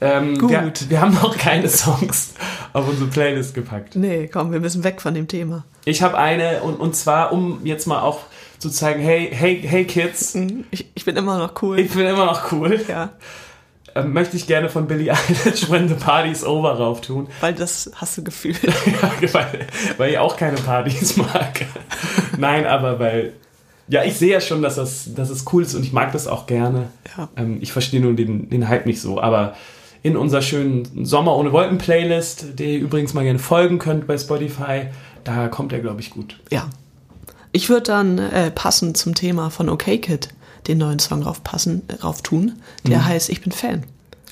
Ähm, Gut. Wir, wir haben noch keine Songs auf unsere Playlist gepackt. nee, komm, wir müssen weg von dem Thema. Ich habe eine und, und zwar, um jetzt mal auch zu zeigen, hey, hey, hey Kids, Ich, ich bin immer noch cool. ich bin immer noch cool, ja, ähm, möchte ich gerne von Billie Eilish When the Party's Over rauf tun, weil das hast du gefühlt. ja, weil, weil ich auch keine Partys mag. Nein, aber weil, ja, ich sehe ja schon, dass das, dass es cool ist und ich mag das auch gerne. Ja. Ähm, ich verstehe nur den, den Hype nicht so, aber in unserer schönen Sommer ohne Wolken Playlist, der ihr übrigens mal gerne folgen könnt bei Spotify, da kommt er, glaube ich, gut. Ja. Ich würde dann äh, passend zum Thema von OK Kid den neuen Song rauf, passen, äh, rauf tun. Der heißt Ich bin Fan.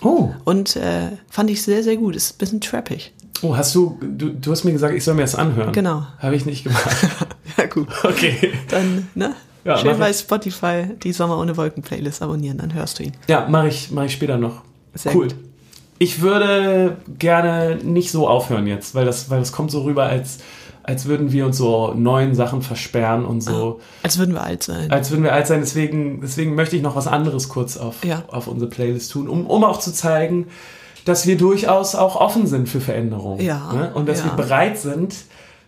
Oh, Und äh, fand ich sehr, sehr gut. Ist ein bisschen trappig. Oh, hast du, du, du hast mir gesagt, ich soll mir das anhören. Genau. Habe ich nicht gemacht. Ja, gut. Okay. Dann, ne? Ja, Schön bei. Spotify die Sommer ohne Wolken Playlist abonnieren, dann hörst du ihn. Ja, mache ich, mach ich später noch. Sehr cool. gut. Ich würde gerne nicht so aufhören jetzt, weil das, weil das kommt so rüber, als, als würden wir uns so neuen Sachen versperren und so, Als würden wir alt sein. als würden wir alt sein. Deswegen, deswegen möchte ich noch was anderes kurz auf, Ja. auf unsere Playlist tun, um, um auch zu zeigen, dass wir durchaus auch offen sind für Veränderungen. Ja, Ne? Und dass ja. wir bereit sind,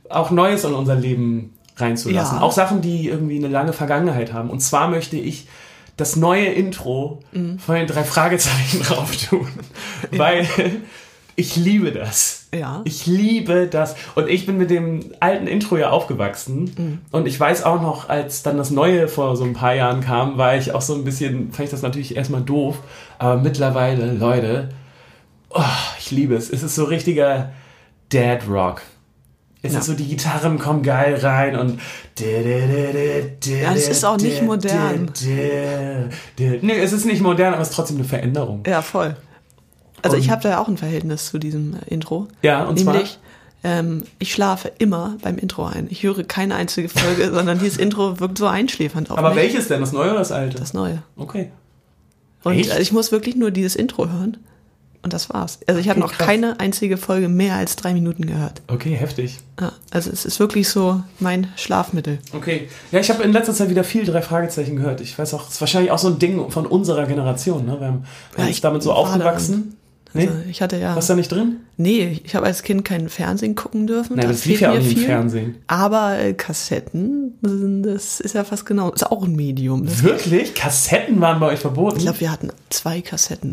auch Neues in unser Leben reinzulassen. Auch Sachen, die irgendwie eine lange Vergangenheit haben. Und zwar möchte ich das neue Intro Mhm. von den drei Fragezeichen drauf tun. Weil ich liebe das. Ja. Ich liebe das. Und ich bin mit dem alten Intro ja aufgewachsen. Mhm. Und ich weiß auch noch, als dann das neue vor so ein paar Jahren kam, war ich auch so ein bisschen, fand ich das natürlich erstmal doof. Aber mittlerweile, Leute, oh, ich liebe es. Es ist so richtiger Dad Rock. Es Ja. ist so, die Gitarren kommen geil rein und. Ja, es ist auch nicht modern. Nee, es ist nicht modern, aber es ist trotzdem eine Veränderung. Ja, voll. Also ich Und- habe da ja auch ein Verhältnis zu diesem äh, Intro. Ja, und zwar? Nämlich, Ähm, ich schlafe immer beim Intro ein. Ich höre keine einzige Folge, sondern dieses Intro wirkt so einschläfernd auf Aber mich. welches denn? Das neue oder das alte? Das Neue. okay. Und Echt? ich muss wirklich nur dieses Intro hören. Und das war's. Also ich habe Okay, noch krass. keine einzige Folge mehr als drei Minuten gehört. Okay, heftig. Ja, also es ist wirklich so mein Schlafmittel. Okay. Ja, ich habe in letzter Zeit wieder viel drei Fragezeichen gehört. Ich weiß auch, es ist wahrscheinlich auch so ein Ding von unserer Generation. Ne? Wir haben Ja, ich damit so aufgewachsen. Nee? Also ich hatte ja. Warst du da nicht drin? Nee, ich habe als Kind kein Fernsehen gucken dürfen. Nein, Da das lief fehlt ja auch mir nicht im viel. Fernsehen. Aber äh, Kassetten, das ist ja fast genau, ist auch ein Medium. Das, Wirklich? Kassetten waren bei euch verboten? ich glaube, wir hatten zwei Kassetten.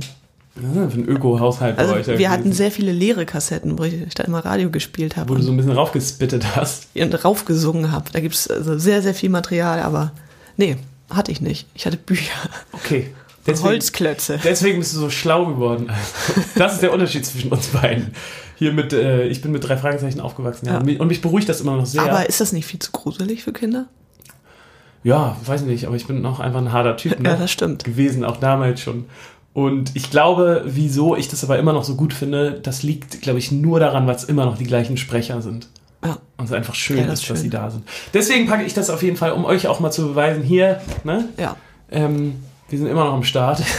Ja, für einen Öko-Haushalt Also bei euch. wir hatten sehr viele leere Kassetten, wo ich dann immer Radio gespielt habe Wo du so ein bisschen raufgespittet hast. und raufgesungen habe. Da gibt's also sehr, sehr viel Material, aber nee, hatte ich nicht. Ich hatte Bücher. Okay. Holzklötze. Deswegen bist du so schlau geworden. Das ist der Unterschied zwischen uns beiden. Hier mit, äh, ich bin mit drei Fragezeichen aufgewachsen. Ja. Ja. Und mich- Und mich beruhigt das immer noch sehr. Aber ist das nicht viel zu gruselig für Kinder? ja, weiß nicht, aber ich bin auch einfach ein harter Typ. Ne? Ja, das stimmt. Gewesen, auch damals schon. Und ich glaube, wieso ich das aber immer noch so gut finde, das liegt, glaube ich, nur daran, weil es immer noch die gleichen Sprecher sind. Ja. Und es einfach schön Ja, das ist, ist dass schön. sie da sind. Deswegen packe ich das auf jeden Fall, um euch auch mal zu beweisen, hier, ne? Ja. Ähm, wir sind immer noch am Start.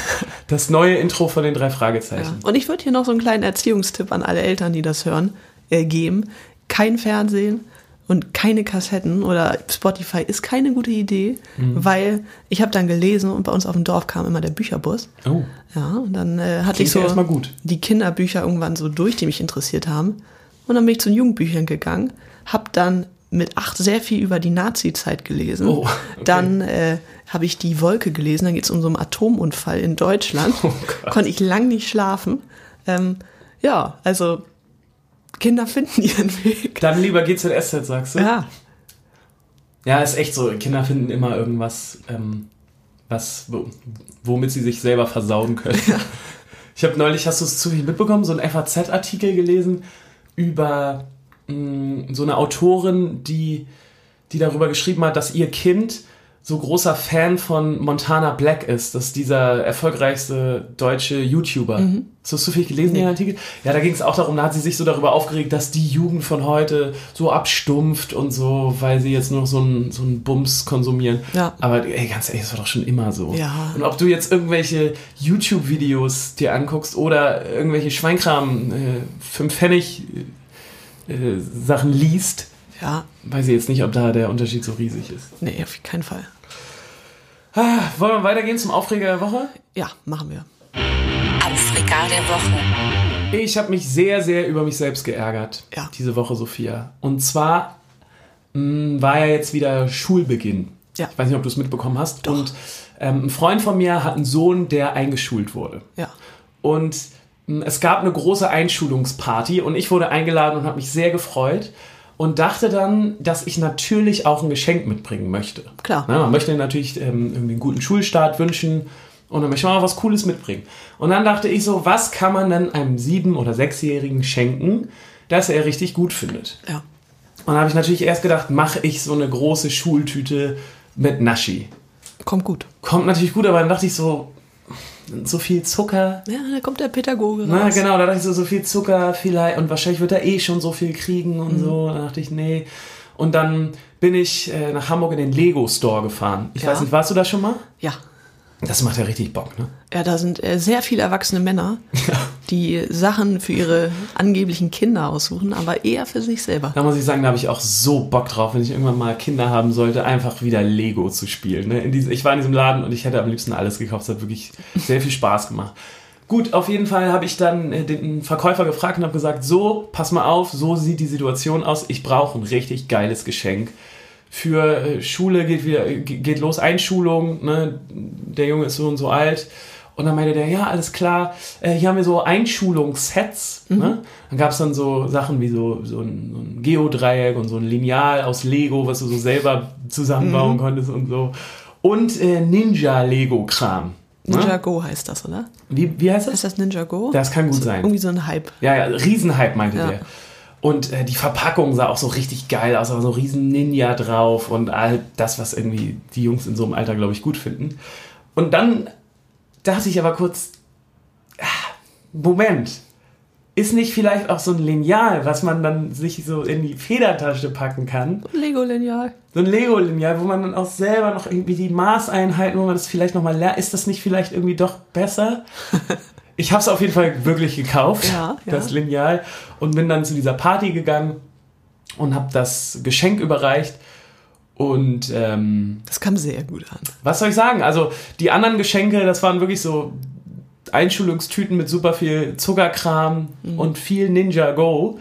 Das neue Intro von den drei ja. Fragezeichen. Und ich würde hier noch so einen kleinen Erziehungstipp an alle Eltern, die das hören, äh, geben. Kein Fernsehen und keine Kassetten oder Spotify ist keine gute Idee, Mhm. weil ich habe dann gelesen und bei uns auf dem Dorf kam immer der Bücherbus. Oh, Ja, und dann äh, hatte Klingt ich so ja die Kinderbücher irgendwann so durch, die mich interessiert haben. Und dann bin ich zu den Jugendbüchern gegangen, habe dann mit acht sehr viel über die Nazi-Zeit gelesen. Oh, okay. Dann äh, habe ich die Wolke gelesen, dann geht es um so einen Atomunfall in Deutschland. Oh Gott. Konnte ich lang nicht schlafen. Ähm, ja, also Kinder finden ihren Weg. dann lieber GZSZ, sagst du? Ja, Ja, ist echt so. Kinder finden immer irgendwas, ähm, was, wo- womit sie sich selber versauen können. Ich habe neulich, hast du es zufällig mitbekommen, so einen FAZ-Artikel gelesen über mh, so eine Autorin, die, die darüber geschrieben hat, dass ihr Kind so großer Fan von Montana Black ist. Das ist dieser erfolgreichste deutsche YouTuber. Hast du das zufällig gelesen, den Artikel? Ja, da ging es auch darum, da hat sie sich so darüber aufgeregt, dass die Jugend von heute so abstumpft und so, weil sie jetzt nur noch so einen so einen Bums konsumieren. Ja. Aber ey, ganz ehrlich, das war doch schon immer so. Ja. Und ob du jetzt irgendwelche YouTube-Videos dir anguckst oder irgendwelche Schweinkram, äh, 5 Pfennig äh, Sachen liest, ja, weiß ich jetzt nicht, ob da der Unterschied so riesig ist. nee, auf keinen Fall. Ah, wollen wir weitergehen zum Aufreger der Woche? Ja, machen wir. Aufreger der Woche. Ich habe mich sehr, sehr über mich selbst geärgert Ja. diese Woche, Sophia. Und zwar mh, war ja jetzt wieder Schulbeginn. Ja. Ich weiß nicht, ob du es mitbekommen hast. Und ähm, ein Freund von mir hat einen Sohn, der eingeschult wurde. Ja. Und mh, es gab eine große Einschulungsparty und ich wurde eingeladen und habe mich sehr gefreut und dachte dann, dass ich natürlich auch ein Geschenk mitbringen möchte. Klar. Na, man möchte natürlich ähm, irgendwie einen guten Schulstart wünschen und dann möchte man auch was Cooles mitbringen. Und dann dachte ich so, was kann man denn einem sieben- oder sechsjährigen schenken, das er richtig gut findet? Ja. Und dann habe ich natürlich erst gedacht, mache ich so eine große Schultüte mit Naschi. Kommt gut. Kommt natürlich gut, aber dann dachte ich so, so viel Zucker, Ja, da kommt der Pädagoge na raus. genau, da dachte ich so, so viel Zucker vielleicht und wahrscheinlich wird er eh schon so viel kriegen und so. Da dachte ich, nee. Und dann bin ich äh, nach Hamburg in den Lego Store gefahren. Ich Ja. weiß nicht, warst du da schon mal? Ja. Das macht ja richtig Bock, ne? Ja, da sind äh, sehr viele erwachsene Männer, die Sachen für ihre angeblichen Kinder aussuchen, aber eher für sich selber. Da muss ich sagen, da habe ich auch so Bock drauf, wenn ich irgendwann mal Kinder haben sollte, einfach wieder Lego zu spielen. Ne? In diesem, ich war in diesem Laden und ich hätte am liebsten alles gekauft. Es hat wirklich sehr viel Spaß gemacht. Gut, auf jeden Fall habe ich dann äh, den Verkäufer gefragt und habe gesagt, so, pass mal auf, so sieht die Situation aus. Ich brauche ein richtig geiles Geschenk. Für äh, Schule geht wieder, äh, ge- geht los, Einschulung, ne? der Junge ist so und so alt. Und dann meinte der, ja, alles klar, äh, hier haben wir so Einschulungssets. Ne? Dann gab es dann so Sachen wie so, so ein, so ein Geodreieck und so ein Lineal aus Lego, was du so selber zusammenbauen konntest und so. Und äh, Ninja-Lego-Kram. Ninja Ne? Go heißt das, oder? Wie, wie heißt das? Ist das Ninja Go? Das kann gut sein. Irgendwie so ein Hype. Ja, ja, Riesenhype meinte Ja. der. Und äh, die Verpackung sah auch so richtig geil aus, aber so riesen Ninja drauf und all das, was irgendwie die Jungs in so einem Alter, glaube ich, gut finden. Und dann dachte ich aber kurz, ah, Moment, ist nicht vielleicht auch so ein Lineal, was man dann sich so in die Federtasche packen kann? Lego-Lineal. So ein Lego-Lineal, wo man dann auch selber noch irgendwie die Maßeinheiten, wo man das vielleicht nochmal lernt. Ist das nicht vielleicht irgendwie doch besser? Ich habe es auf jeden Fall wirklich gekauft, Ja, ja. das Lineal, und bin dann zu dieser Party gegangen und habe das Geschenk überreicht. Und ähm, Das kam sehr gut an. was soll ich sagen? Also die anderen Geschenke, das waren wirklich so Einschulungstüten mit super viel Zuckerkram Mhm. und viel Ninja Go.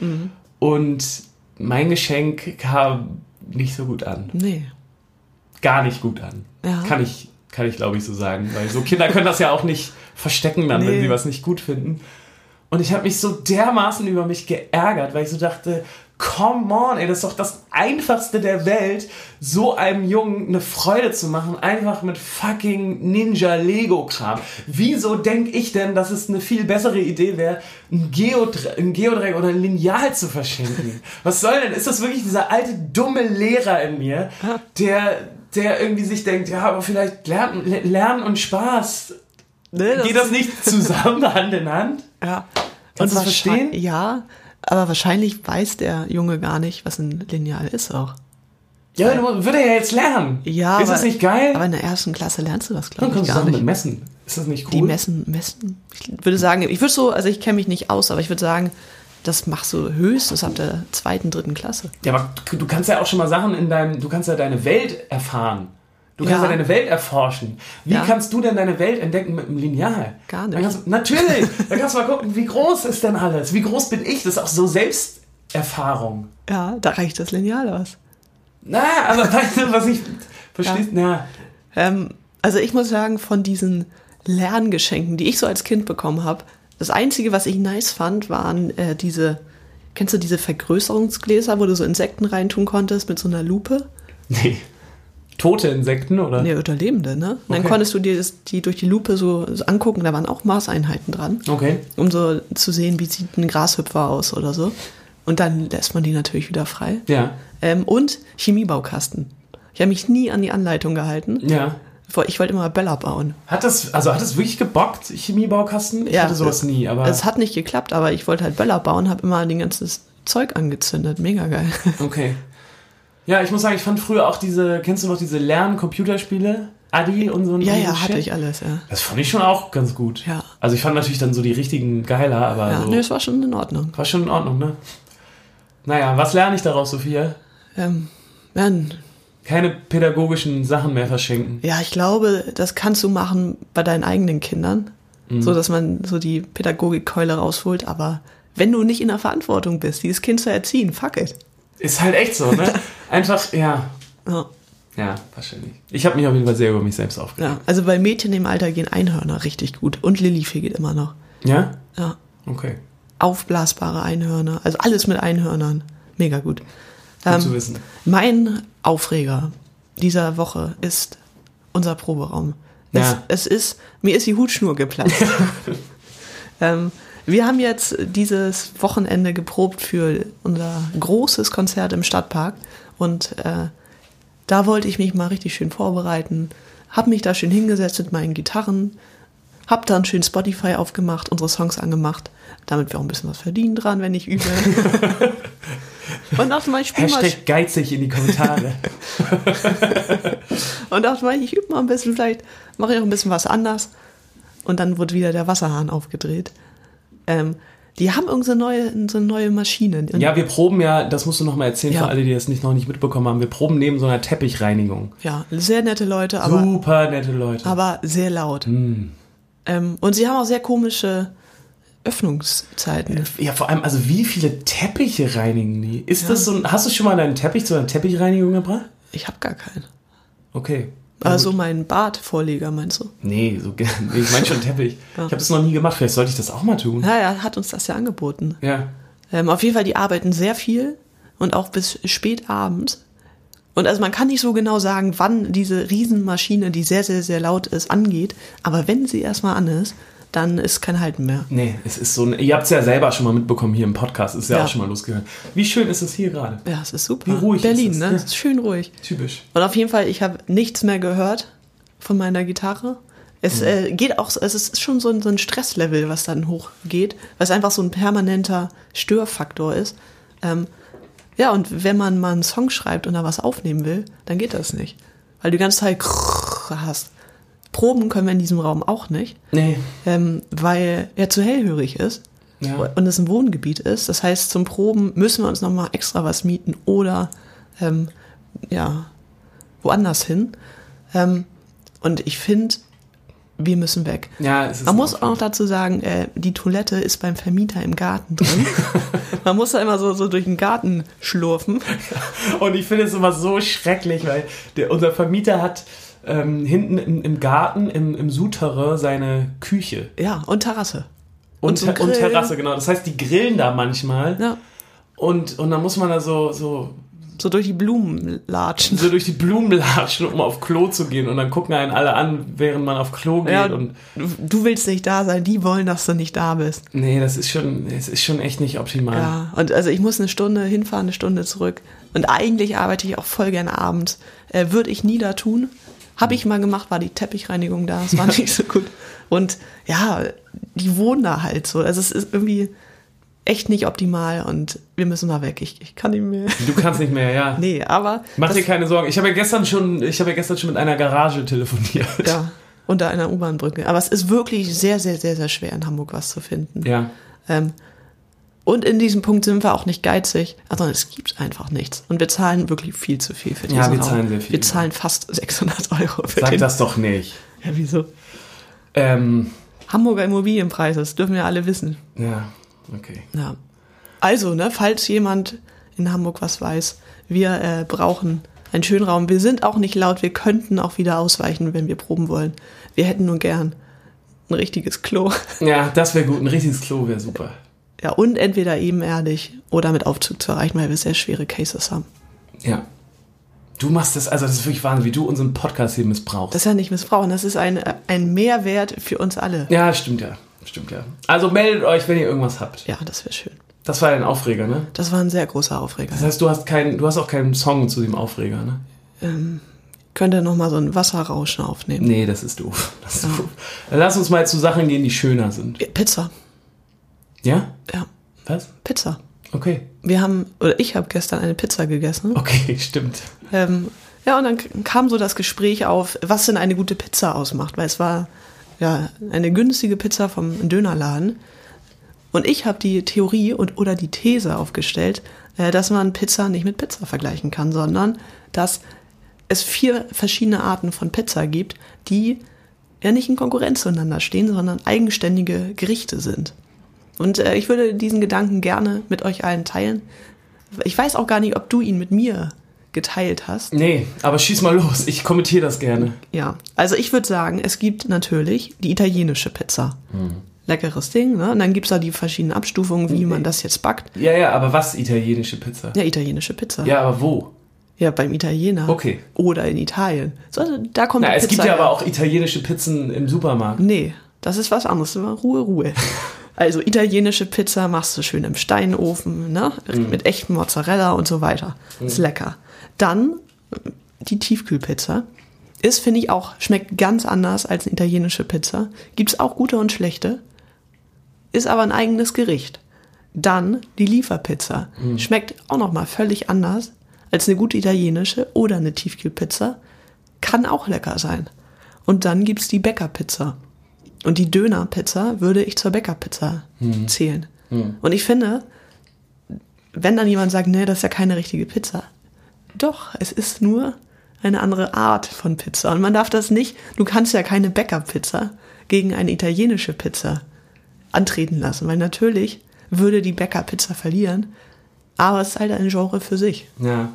Und mein Geschenk kam nicht so gut an. Nee. Gar nicht gut an. Ja. Kann ich, kann ich glaube ich so sagen. Weil so Kinder können das ja auch nicht verstecken dann, wenn Nee. sie was nicht gut finden. Und ich habe mich so dermaßen über mich geärgert, weil ich so dachte, come on, ey, das ist doch das Einfachste der Welt, so einem Jungen eine Freude zu machen, einfach mit fucking Ninja-Lego-Kram. Wieso denke ich denn, dass es eine viel bessere Idee wäre, ein, Geodre ein Geodreieck oder ein Lineal zu verschenken? Was soll denn? Ist das wirklich dieser alte, dumme Lehrer in mir, der, der irgendwie sich denkt, ja, aber vielleicht Lernen, Lernen und Spaß, Nee, geht das nicht zusammen Hand in Hand? Ja. Kannst du das wahrscheinlich- verstehen? Ja, aber wahrscheinlich weiß der Junge gar nicht, was ein Lineal ist auch. Ja, du- würde er ja jetzt lernen. Ja, Ist aber, das nicht geil? Aber in der ersten Klasse lernst du das, glaube ich, kannst du gar mit nicht. messen. Ist das nicht cool? Die messen, messen. Ich würde sagen, ich würde so, also ich kenne mich nicht aus, aber ich würde sagen, das machst du höchstens ab der zweiten, dritten Klasse. Ja, aber du- du kannst ja auch schon mal Sachen in deinem, du kannst ja deine Welt erfahren. Du kannst ja, Ja. deine Welt erforschen. Wie Ja. kannst du denn deine Welt entdecken mit einem Lineal? Gar nicht. Kannst, natürlich. Dann kannst du mal gucken, wie groß ist denn alles? Wie groß bin ich? Das ist auch so Selbsterfahrung. Ja, da reicht das Lineal aus. Na, aber weißt du, was ich, verstehst? Na, Ähm, also ich muss sagen, von diesen Lerngeschenken, die ich so als Kind bekommen habe, das Einzige, was ich nice fand, waren äh, diese, kennst du diese Vergrößerungsgläser, wo du so Insekten reintun konntest mit so einer Lupe? nee. Tote Insekten, oder? Nee, oder Lebende, ne? Und dann Okay. konntest du dir das, die durch die Lupe so, so angucken, da waren auch Maßeinheiten dran, Okay. um so zu sehen, wie sieht ein Grashüpfer aus oder so. Und dann lässt man die natürlich wieder frei. Ja. Ähm, und Chemiebaukasten. Ich habe mich nie an die Anleitung gehalten. Ja. Ich wollte immer Böller bauen. Hat das, also hat das wirklich gebockt, Chemiebaukasten? Ich hatte sowas nie, aber. Es hat nicht geklappt, aber ich wollte halt Böller bauen, habe immer den ganzes Zeug angezündet. Mega geil. Okay. Ja, ich muss sagen, ich fand früher auch diese, kennst du noch diese Lern-Computerspiele? Adi und so ein Ja, ja, hatte Shit? ich alles, ja. Das fand ich schon auch ganz gut. Ja. Also ich fand natürlich dann so die richtigen geiler, aber Ja, so, nee, es war schon in Ordnung. war schon in Ordnung, ne? Naja, was lerne ich daraus, Sophia? Ähm, ja, n- Keine pädagogischen Sachen mehr verschenken. ja, ich glaube, das kannst du machen bei deinen eigenen Kindern, Mhm. so dass man so die Pädagogikkeule rausholt, aber wenn du nicht in der Verantwortung bist, dieses Kind zu erziehen, fuck it. Ist halt echt so, ne? Einfach, ja. Ja, Ja, wahrscheinlich. Ich habe mich auf jeden Fall sehr über mich selbst aufgeregt. ja. Also bei Mädchen im Alter gehen Einhörner richtig gut und Lilifee geht immer noch. Ja? Ja. Okay. Aufblasbare Einhörner, also alles mit Einhörnern. Mega gut. Gut Ähm, zu wissen. Mein Aufreger dieser Woche ist unser Proberaum. Ja. Es, es ist, mir ist die Hutschnur geplatzt. ähm, wir haben jetzt dieses Wochenende geprobt für unser großes Konzert im Stadtpark und äh, da wollte ich mich mal richtig schön vorbereiten, habe mich da schön hingesetzt mit meinen Gitarren, hab dann schön Spotify aufgemacht, unsere Songs angemacht, damit wir auch ein bisschen was verdienen dran, wenn ich übe. und dachte mal, ich spiel mal geizig in die Kommentare. Und dachte mal, ich übe mal ein bisschen, vielleicht mache ich auch ein bisschen was anders. Und dann wurde wieder der Wasserhahn aufgedreht. Ähm, die haben irgendeine neue, so eine neue Maschine. Ja, wir proben ja, das musst du noch mal erzählen Ja. für alle, die das nicht, noch nicht mitbekommen haben. Wir proben neben so einer Teppichreinigung. ja, sehr nette Leute, aber, Super nette Leute. aber sehr laut. Hm. Ähm, und sie haben auch sehr komische Öffnungszeiten. ja, vor allem, also wie viele Teppiche reinigen die? Ist das so ein, hast du schon mal deinen Teppich zu einer Teppichreinigung gebracht? Ich habe gar keinen. Okay. Also gut. mein Badvorleger, meinst du? Nee, so, nee ich meine schon Teppich. Ich habe das noch nie gemacht, vielleicht sollte ich das auch mal tun. Ja, er hat uns das ja angeboten. Ja. Ähm, auf jeden Fall, die arbeiten sehr viel und auch bis spät abends. Und also man kann nicht so genau sagen, wann diese Riesenmaschine, die sehr, sehr, sehr laut ist, angeht. Aber wenn sie erstmal an ist, dann ist kein Halten mehr. Nee, es ist so ein, ihr habt es ja selber schon mal mitbekommen hier im Podcast, ist ja, Ja. auch schon mal losgegangen. Wie schön ist es hier gerade? Ja, es ist super. Wie ruhig Berlin, ist es, ne? ja. Es ist schön ruhig. Typisch. Und auf jeden Fall, ich habe nichts mehr gehört von meiner Gitarre. Es äh, geht auch, so- es ist schon so ein, so ein Stresslevel, was dann hochgeht, weil es einfach so ein permanenter Störfaktor ist. Ähm, ja, und wenn man mal einen Song schreibt und da was aufnehmen will, dann geht das nicht. Weil du die ganze Zeit hast. Proben können wir in diesem Raum auch nicht, Nee. ähm, weil er zu hellhörig ist Ja. und es ein Wohngebiet ist. Das heißt, zum Proben müssen wir uns nochmal extra was mieten oder ähm, ja, woanders hin. Ähm, und ich finde, wir müssen weg. Ja, Man muss auch noch dazu sagen, äh, die Toilette ist beim Vermieter im Garten drin. Man muss da immer so, so durch den Garten schlurfen. Und ich finde es immer so schrecklich, weil der, unser Vermieter hat ähm, hinten im, im Garten, im, im Souterrain, seine Küche. Ja, und Terrasse. Und, Und und. Terrasse, genau. Das heißt, die grillen da manchmal. Ja, Und, und dann muss man da so, so, so durch die Blumen latschen. so durch die Blumen latschen, um auf Klo zu gehen. Und dann gucken einen alle an, während man auf Klo geht. Ja, Und du, du willst nicht da sein, die wollen, dass du nicht da bist. nee, das ist schon, es ist schon echt nicht optimal. Ja, und also ich muss eine Stunde hinfahren, eine Stunde zurück. Und eigentlich arbeite ich auch voll gerne abends. Äh, Würde ich nie da tun. Habe ich mal gemacht, war die Teppichreinigung da. Es war nicht so gut. Und ja, die wohnen da halt so. Also es ist irgendwie echt nicht optimal und wir müssen da weg. Ich, ich kann nicht mehr. Du kannst nicht mehr, ja. Nee, aber. Mach dir keine Sorgen. Ich habe ja gestern schon, ich habe ja gestern schon mit einer Garage telefoniert. Ja, unter einer U-Bahn-Brücke. Aber es ist wirklich sehr, sehr, sehr, sehr schwer in Hamburg was zu finden. Ja. Ähm, und in diesem Punkt sind wir auch nicht geizig, also es gibt einfach nichts. Und wir zahlen wirklich viel zu viel für diesen Ja, wir Raum. zahlen sehr viel. Wir zahlen fast 600 Euro für Sag den. das doch nicht. Ja, wieso? Ähm, Hamburger Immobilienpreise, das dürfen wir alle wissen. ja, okay. Ja. Also, ne, falls jemand in Hamburg was weiß, wir äh, brauchen einen schönen Raum. Wir sind auch nicht laut, wir könnten auch wieder ausweichen, wenn wir proben wollen. Wir hätten nur gern ein richtiges Klo. Ja, das wäre gut. Ein richtiges Klo wäre super. Ja, und entweder ebenerdig oder mit Aufzug zu erreichen, weil wir sehr schwere Cases haben. Ja. Du machst das, also das ist wirklich Wahnsinn, wie du unseren Podcast hier missbrauchst. Das ist ja nicht missbrauchen, das ist ein, ein Mehrwert für uns alle. ja, stimmt ja. Stimmt ja. Also meldet euch, wenn ihr irgendwas habt. Ja, das wäre schön. Das war ein Aufreger, ne? Das war ein sehr großer Aufreger. Das heißt, du hast keinen, du hast auch keinen Song zu dem Aufreger, ne? Könnt ihr nochmal so ein Wasserrauschen aufnehmen? Nee, das ist doof. Das ist doof. Dann lass uns mal zu Sachen gehen, die schöner sind. Pizza. Ja? Ja, Was? Pizza. Okay. Wir haben, oder ich habe gestern eine Pizza gegessen. Okay, stimmt. Ähm, ja, und dann kam so das Gespräch auf, was denn eine gute Pizza ausmacht, weil es war ja eine günstige Pizza vom Dönerladen. Und ich habe die Theorie und oder die These aufgestellt, äh, dass man Pizza nicht mit Pizza vergleichen kann, sondern dass es vier verschiedene Arten von Pizza gibt, die ja nicht in Konkurrenz zueinander stehen, sondern eigenständige Gerichte sind. Und äh, ich würde diesen Gedanken gerne mit euch allen teilen. Ich weiß auch gar nicht, ob du ihn mit mir geteilt hast. Nee, aber schieß mal los. Ich kommentiere das gerne. Ja, also ich würde sagen, es gibt natürlich die italienische Pizza. Leckeres Ding, ne? Und dann gibt's da die verschiedenen Abstufungen, wie man das jetzt backt. Ja, ja, aber was italienische Pizza? Ja, italienische Pizza. Ja, aber wo? Ja, beim Italiener. Okay. Oder in Italien. So, also da kommt Na, die es Pizza gibt ja her. aber auch italienische Pizzen im Supermarkt. Nee, das ist was anderes. Ruhe, Ruhe. Also italienische Pizza machst du schön im Steinofen, ne? Mhm. Mit echtem Mozzarella und so weiter. Ist lecker. Dann die Tiefkühlpizza. Ist, finde ich auch, schmeckt ganz anders als eine italienische Pizza. Gibt's auch gute und schlechte. Ist aber ein eigenes Gericht. Dann die Lieferpizza. Mhm. Schmeckt auch nochmal völlig anders als eine gute italienische oder eine Tiefkühlpizza. Kann auch lecker sein. Und dann gibt's die Bäckerpizza. Und die Dönerpizza würde ich zur Bäckerpizza zählen. Und ich finde, wenn dann jemand sagt, nee, das ist ja keine richtige Pizza. Doch, es ist nur eine andere Art von Pizza. Und man darf das nicht, du kannst ja keine Bäckerpizza gegen eine italienische Pizza antreten lassen, weil natürlich würde die Bäckerpizza verlieren, aber es ist halt ein Genre für sich. Ja.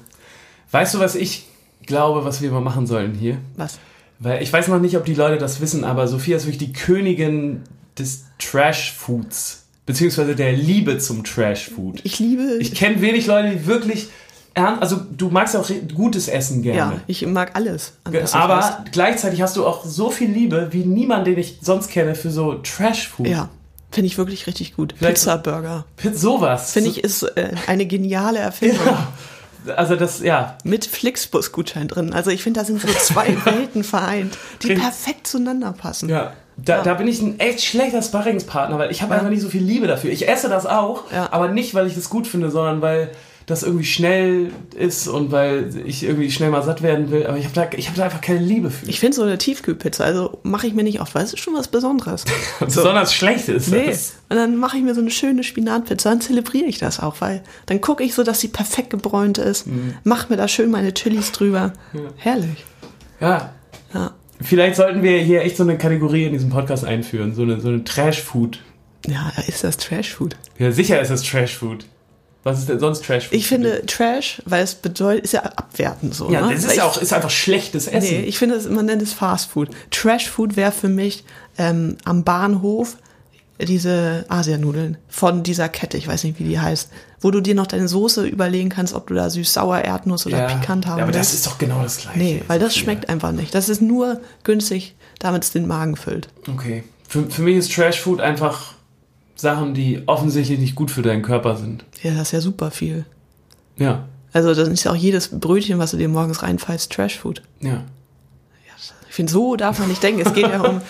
Weißt du, was ich glaube, was wir mal machen sollen hier? Was? Weil ich weiß noch nicht, ob die Leute das wissen, aber Sophia ist wirklich die Königin des Trash-Foods. Beziehungsweise der Liebe zum Trash-Food. Ich liebe, Ich kenne wenig Leute, die wirklich. Also, du magst ja auch gutes Essen ja, gerne. ich mag alles. du aber gleichzeitig hast du auch so viel Liebe wie niemand, den ich sonst kenne, für so Trash-Food. ja, finde ich wirklich richtig gut. Vielleicht- Pizza Burger. Pit- Sowas. Finde ich ist äh, eine geniale Erfindung. Ja. Also das, ja. Mit Flixbus-Gutschein drin. Also ich finde, da sind so zwei Welten vereint, die perfekt zueinander passen. Ja. Da, da bin ich ein echt schlechter Sparringspartner, weil ich habe einfach nicht so viel Liebe dafür. Ich esse das auch, Ja. aber nicht, weil ich das gut finde, sondern weil das irgendwie schnell ist und weil ich irgendwie schnell mal satt werden will. Aber ich habe da, ich hab da einfach keine Liebe für. Ich finde so eine Tiefkühlpizza, also mache ich mir nicht oft, weil es ist schon was Besonderes. Besonders schlecht ist Nee. das. Und dann mache ich mir so eine schöne Spinatpizza, dann zelebriere ich das auch, weil dann gucke ich so, dass sie perfekt gebräunt ist, Mhm. mach mir da schön meine Chilis drüber. Herrlich. Ja. Ja. Vielleicht sollten wir hier echt so eine Kategorie in diesem Podcast einführen, so eine, so eine Trash-Food. Ja, ist das Trashfood. Ja, sicher ist das Trash-Food. Was ist denn sonst Trash-Food? Ich finde Trash, weil es bedeutet, ist ja abwertend so. Ja, ne? das Weil ist ja ich- auch ist einfach schlechtes Essen. Nee, ich finde, es- man nennt es Fast Food. Trash Food wäre für mich ähm, am Bahnhof diese Asianudeln von dieser Kette, ich weiß nicht, wie die heißt, wo du dir noch deine Soße überlegen kannst, ob du da süß-sauer, Erdnuss oder pikant haben ja, aber das willst. ist doch genau das Gleiche. Nee, weil das schmeckt einfach nicht. Das ist nur günstig, damit es den Magen füllt. Okay. Für, für mich ist Trash Food einfach Sachen, die offensichtlich nicht gut für deinen Körper sind. Ja, das ist ja super viel. Ja. Also das ist ja auch jedes Brötchen, was du dir morgens reinfallst, Trash Food. Ja. Ich finde, so darf man nicht denken. Es geht ja um,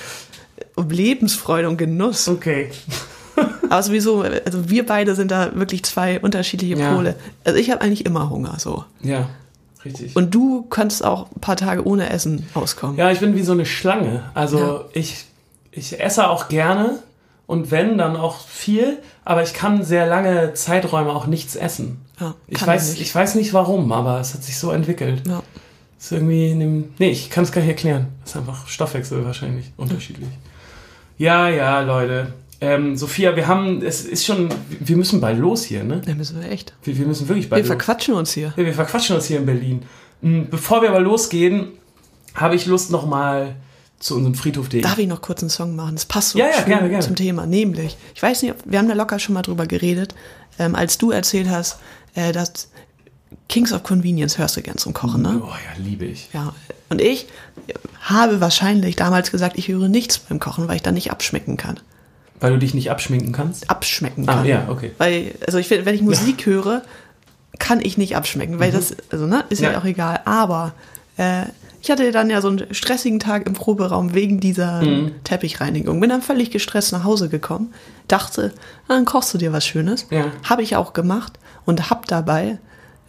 um Lebensfreude und Genuss. Okay. Aber sowieso, also wir beide sind da wirklich zwei unterschiedliche Ja. Pole. Also ich habe eigentlich immer Hunger so. Ja. Richtig. Und du kannst auch ein paar Tage ohne Essen auskommen. ja, ich bin wie so eine Schlange. Also Ja. ich, ich esse auch gerne und wenn, dann auch viel, aber ich kann sehr lange Zeiträume auch nichts essen. Ja, Ich weiß, nicht. ich weiß nicht warum, aber es hat sich so entwickelt. Ja. Ist irgendwie in dem. Nee, ich kann es gar nicht erklären. ist einfach Stoffwechsel wahrscheinlich unterschiedlich. Ja, ja, Leute. Ähm, Sophia, wir haben, es ist schon, wir müssen bald los hier, ne? Da müssen wir echt. Wir, wir müssen wirklich Wir bald los. verquatschen uns hier. Ja, wir verquatschen uns hier in Berlin. Mm, Bevor wir aber losgehen, habe ich Lust nochmal zu unserem Friedhof.de. Darf ich noch kurz einen Song machen? Das passt so Ja, ja, schön gerne, gerne. zum Thema. Nämlich, ich weiß nicht, ob- wir haben da locker schon mal drüber geredet, ähm, als du erzählt hast, äh, dass Kings of Convenience hörst du gern zum Kochen, ne? Oh ja, liebe ich. Ja. Und ich habe wahrscheinlich damals gesagt, ich höre nichts beim Kochen, weil ich dann nicht abschmecken kann. Weil du dich nicht abschminken kannst? Abschmecken Ah, kann. ja, okay. Weil, also ich finde, wenn ich Musik höre, kann ich nicht abschmecken, weil das, also ne, ist ja, Mhm. Ja. auch egal. Aber äh, ich hatte dann ja so einen stressigen Tag im Proberaum wegen dieser Mhm. Teppichreinigung. Bin dann völlig gestresst nach Hause gekommen, dachte, ah, dann kochst du dir was Schönes. Ja. Habe ich auch gemacht und habe dabei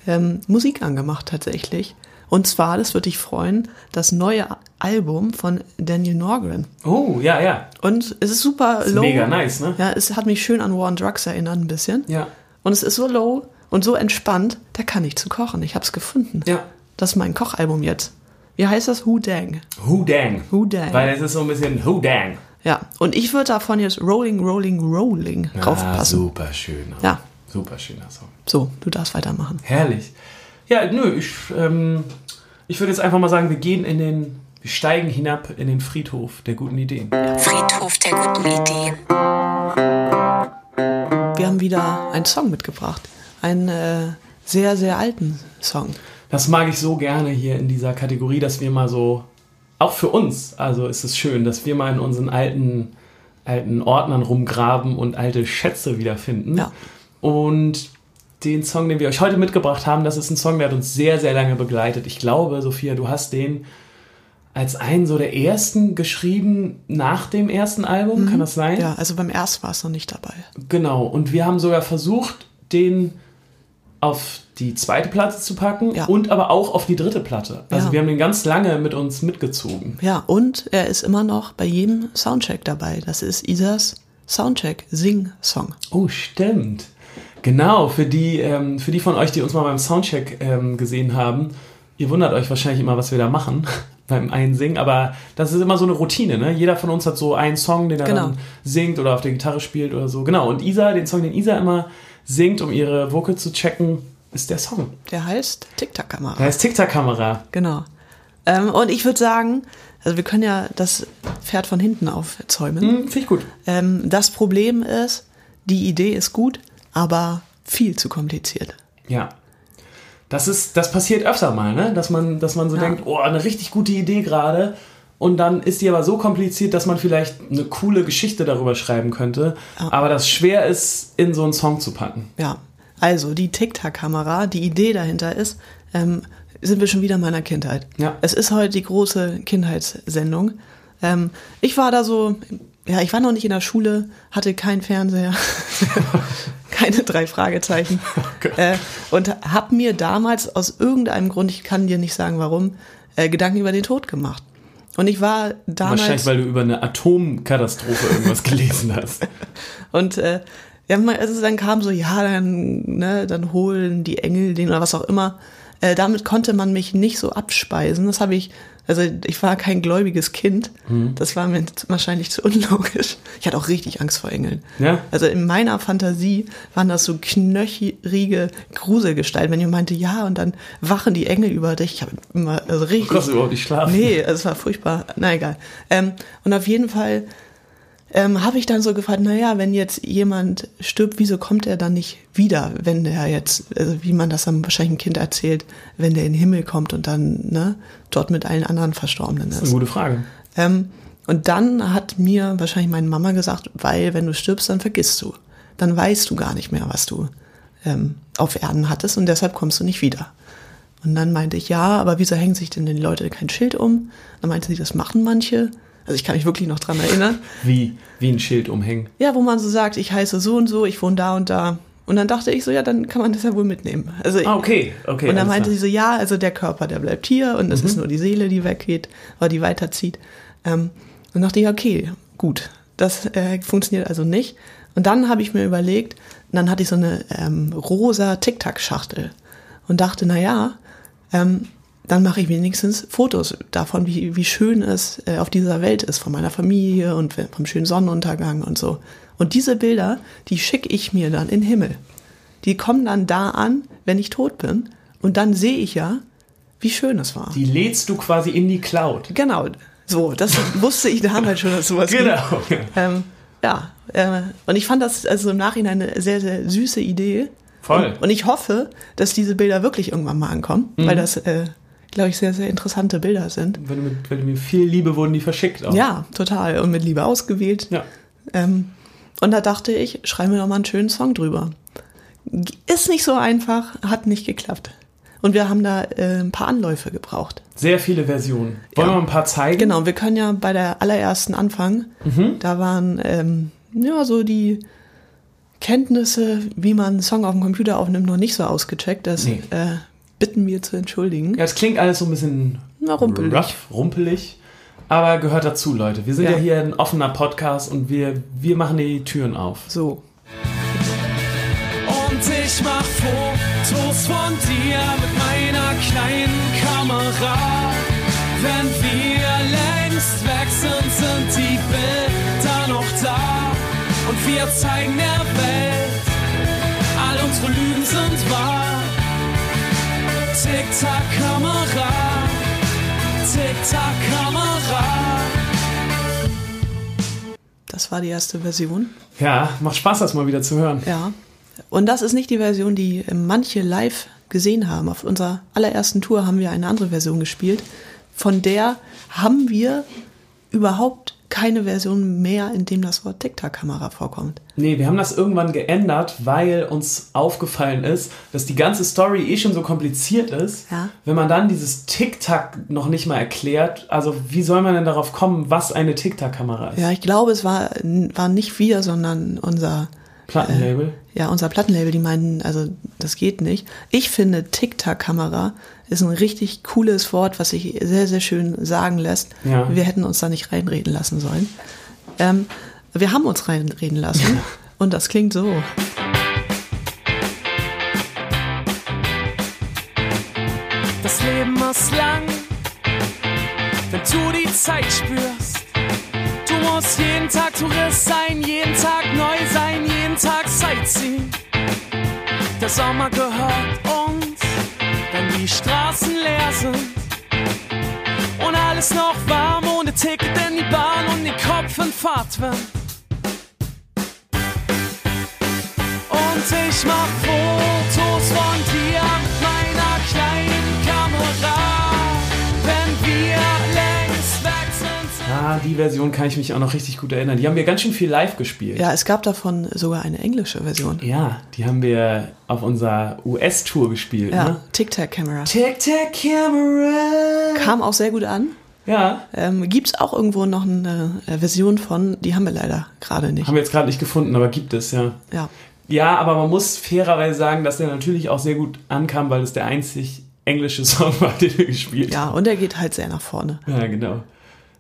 ähm, Musik angemacht tatsächlich. Und zwar, das würde dich freuen, das neue Album von Daniel Norgren. Oh, ja, ja. Und es ist super Ist low. mega nice, ne? Ja, es hat mich schön an War on Drugs erinnert ein bisschen. Ja. Und es ist so low und so entspannt, da kann ich zu kochen. Ich habe es gefunden. Ja. Das ist mein Kochalbum jetzt. Wie heißt das? Who Dang. Who dang? Who Dang. Weil es ist so ein bisschen Who dang. Ja, und ich würde davon jetzt Rolling, Rolling, Rolling Ah, draufpassen. super schön. Ja. Super schöner Song. So, du darfst weitermachen. Herrlich. Ja, nö, ich, ähm, ich würde jetzt einfach mal sagen, wir gehen in den, wir steigen hinab in den Friedhof der guten Ideen. Friedhof der guten Ideen. Wir haben wieder einen Song mitgebracht. Einen äh, sehr, sehr alten Song. Das mag ich so gerne hier in dieser Kategorie, dass wir mal so, auch für uns, also ist es schön, dass wir mal in unseren alten, alten Ordnern rumgraben und alte Schätze wiederfinden. Ja. Und den Song, den wir euch heute mitgebracht haben, das ist ein Song, der hat uns sehr, sehr lange begleitet. Ich glaube, Sophia, du hast den als einen so der ersten geschrieben nach dem ersten Album, kann das sein? Ja, also beim ersten war es noch nicht dabei. Genau, und wir haben sogar versucht, den auf die zweite Platte zu packen Ja. und aber auch auf die dritte Platte. Also Ja. wir haben den ganz lange mit uns mitgezogen. Ja, und er ist immer noch bei jedem Soundcheck dabei. Das ist Isas Soundcheck, Sing-Song. Oh, stimmt. Genau, für die, ähm, für die von euch, die uns mal beim Soundcheck ähm, gesehen haben, ihr wundert euch wahrscheinlich immer, was wir da machen beim Einsingen, aber das ist immer so eine Routine, ne? Jeder von uns hat so einen Song, den er Genau. dann singt oder auf der Gitarre spielt oder so. Genau, und Isa, den Song, den Isa immer singt, um ihre Vocal zu checken, ist der Song. Der heißt Tic-Tac-Kamera. Da ist TikTok-Kamera. Genau. Ähm, und ich würde sagen, also wir können ja das Pferd von hinten aufzäumen. Hm, Finde ich gut. Ähm, das Problem ist, die Idee ist gut, aber viel zu kompliziert. Ja. Das ist, das passiert öfter mal, ne? Dass man, dass man so Ja. denkt, oh, eine richtig gute Idee gerade. Und dann ist die aber so kompliziert, dass man vielleicht eine coole Geschichte darüber schreiben könnte, aber das schwer ist, in so einen Song zu packen. Ja. Also, die TikTok-Kamera, die Idee dahinter ist, ähm, sind wir schon wieder in meiner Kindheit. Ja. Es ist heute die große Kindheitssendung. Ähm, ich war da so, ja, ich war noch nicht in der Schule, hatte keinen Fernseher, keine drei Fragezeichen. äh, und hab mir damals aus irgendeinem Grund, ich kann dir nicht sagen warum, äh, Gedanken über den Tod gemacht. Und ich war damals. Wahrscheinlich, weil du über eine Atomkatastrophe irgendwas gelesen hast. Und äh, ja, also dann kam so, ja, dann, ne, dann holen die Engel den oder was auch immer. Äh, damit konnte man mich nicht so abspeisen. Das habe ich, also ich war kein gläubiges Kind. Mhm. Das war mir wahrscheinlich zu unlogisch. Ich hatte auch richtig Angst vor Engeln. Ja? Also in meiner Fantasie waren das so knöchrige Gruselgestalten, wenn ihr meinte, ja, und dann wachen die Engel über dich. Ich habe immer also Du richtig. konntest überhaupt nicht schlafen. Nee, es war furchtbar. Na egal. Ähm, und auf jeden Fall ähm, habe ich dann so gefragt, naja, wenn jetzt jemand stirbt, wieso kommt er dann nicht wieder, wenn der jetzt, also wie man das dann wahrscheinlich einem Kind erzählt, wenn der in den Himmel kommt und dann ne, dort mit allen anderen Verstorbenen Das ist ist. eine gute Frage. Ähm, und dann hat mir wahrscheinlich meine Mama gesagt, weil wenn du stirbst, dann vergisst du. Dann weißt du gar nicht mehr, was du ähm, auf Erden hattest und deshalb kommst du nicht wieder. Und dann meinte ich, ja, aber wieso hängen sich denn die Leute kein Schild um? Dann meinte sie, das machen manche. Also ich kann mich wirklich noch dran erinnern. Wie, wie ein Schild umhängen. Ja, wo man so sagt, ich heiße so und so, ich wohne da und da. Und dann dachte ich so, ja, dann kann man das ja wohl mitnehmen. Also Ah, okay, okay. und dann meinte klar. sie so, ja, also der Körper, der bleibt hier und es ist nur die Seele, die weggeht oder die weiterzieht. Ähm, und dachte ich, okay, gut, das äh, funktioniert also nicht. Und dann habe ich mir überlegt, dann hatte ich so eine ähm, rosa Tic-Tac-Schachtel und dachte, na ja, ähm, dann mache ich wenigstens Fotos davon, wie, wie schön es äh, auf dieser Welt ist, von meiner Familie und vom schönen Sonnenuntergang und so. Und diese Bilder, die schicke ich mir dann in den Himmel. Die kommen dann da an, wenn ich tot bin. Und dann sehe ich ja, wie schön es war. Die lädst du quasi in die Cloud. genau, so, das wusste ich damals schon, dass sowas Genau. Ähm, ja, äh, und ich fand das also im Nachhinein eine sehr, sehr süße Idee. Voll. Und, und ich hoffe, dass diese Bilder wirklich irgendwann mal ankommen, weil das, äh, glaube ich, sehr, sehr interessante Bilder sind. Wenn du mit, wenn mit viel Liebe wurden die verschickt auch. Ja, total. Und mit Liebe ausgewählt. Ja. Ähm, und da dachte ich, schreibe mir doch mal einen schönen Song drüber. Ist nicht so einfach, hat nicht geklappt. Und wir haben da äh, ein paar Anläufe gebraucht. Sehr viele Versionen. Wollen Ja. wir mal ein paar zeigen? Genau, wir können ja bei der allerersten anfangen. Da waren ähm, ja so die Kenntnisse, wie man einen Song auf dem Computer aufnimmt, noch nicht so ausgecheckt. Das Nee. äh, bitten wir zu entschuldigen. Ja, es klingt alles so ein bisschen Na, rumpelig. rough, rumpelig. Aber gehört dazu, Leute. Wir sind ja, Ja. hier ein offener Podcast und wir, wir machen die Türen auf. So. Und ich mach Fotos von dir mit meiner kleinen Kamera. Wenn wir längst weg sind, sind die Bilder noch da. Und wir zeigen der Das war die erste Version. Ja, macht Spaß, das mal wieder zu hören. Ja. Und das ist nicht die Version, die äh, manche live gesehen haben. Auf unserer allerersten Tour haben wir eine andere Version gespielt. Von der haben wir überhaupt keine Version mehr, in dem das Wort TikTok-Kamera vorkommt. Nee, wir haben das irgendwann geändert, weil uns aufgefallen ist, dass die ganze Story eh schon so kompliziert ist. Ja. Wenn man dann dieses Tic-Tac noch nicht mal erklärt, also wie soll man denn darauf kommen, was eine Tic-Tac-Kamera ist? Ja, ich glaube, es war, war nicht wir, sondern unser, Plattenlabel. ja, unser Plattenlabel, die meinen, also das geht nicht. Ich finde, TikTok-Kamera ist ein richtig cooles Wort, was sich sehr, sehr schön sagen lässt. Ja. Wir hätten uns da nicht reinreden lassen sollen. Ähm, wir haben uns reinreden lassen und das klingt so. Das Leben ist lang, wenn du die Zeit spürst. Du musst jeden Tag Tourist sein, jeden Tag neu sein, Sightseeing. Der Sommer gehört uns, wenn die Straßen leer sind. Und alles noch warm, ohne Ticket in die Bahn und den Kopf in Fahrtwind. Und ich mach Fotos von dir Die Version kann ich mich auch noch richtig gut erinnern. Die haben wir ganz schön viel live gespielt. Ja, es gab davon sogar eine englische Version. Ja, die haben wir auf unserer US-Tour gespielt. Ja, Ne? Tic-Tac-Camera. Tic-Tac-Camera. Kam auch sehr gut an. Ja, Ähm, Gibt es auch irgendwo noch eine äh, Version von? Die haben wir leider gerade nicht. haben wir jetzt gerade nicht gefunden, aber gibt es, ja. Ja, Ja, aber man muss fairerweise sagen, dass der natürlich auch sehr gut ankam, weil es der einzig englische Song war, den wir gespielt ja, und er geht halt sehr nach vorne. haben. Ja, genau.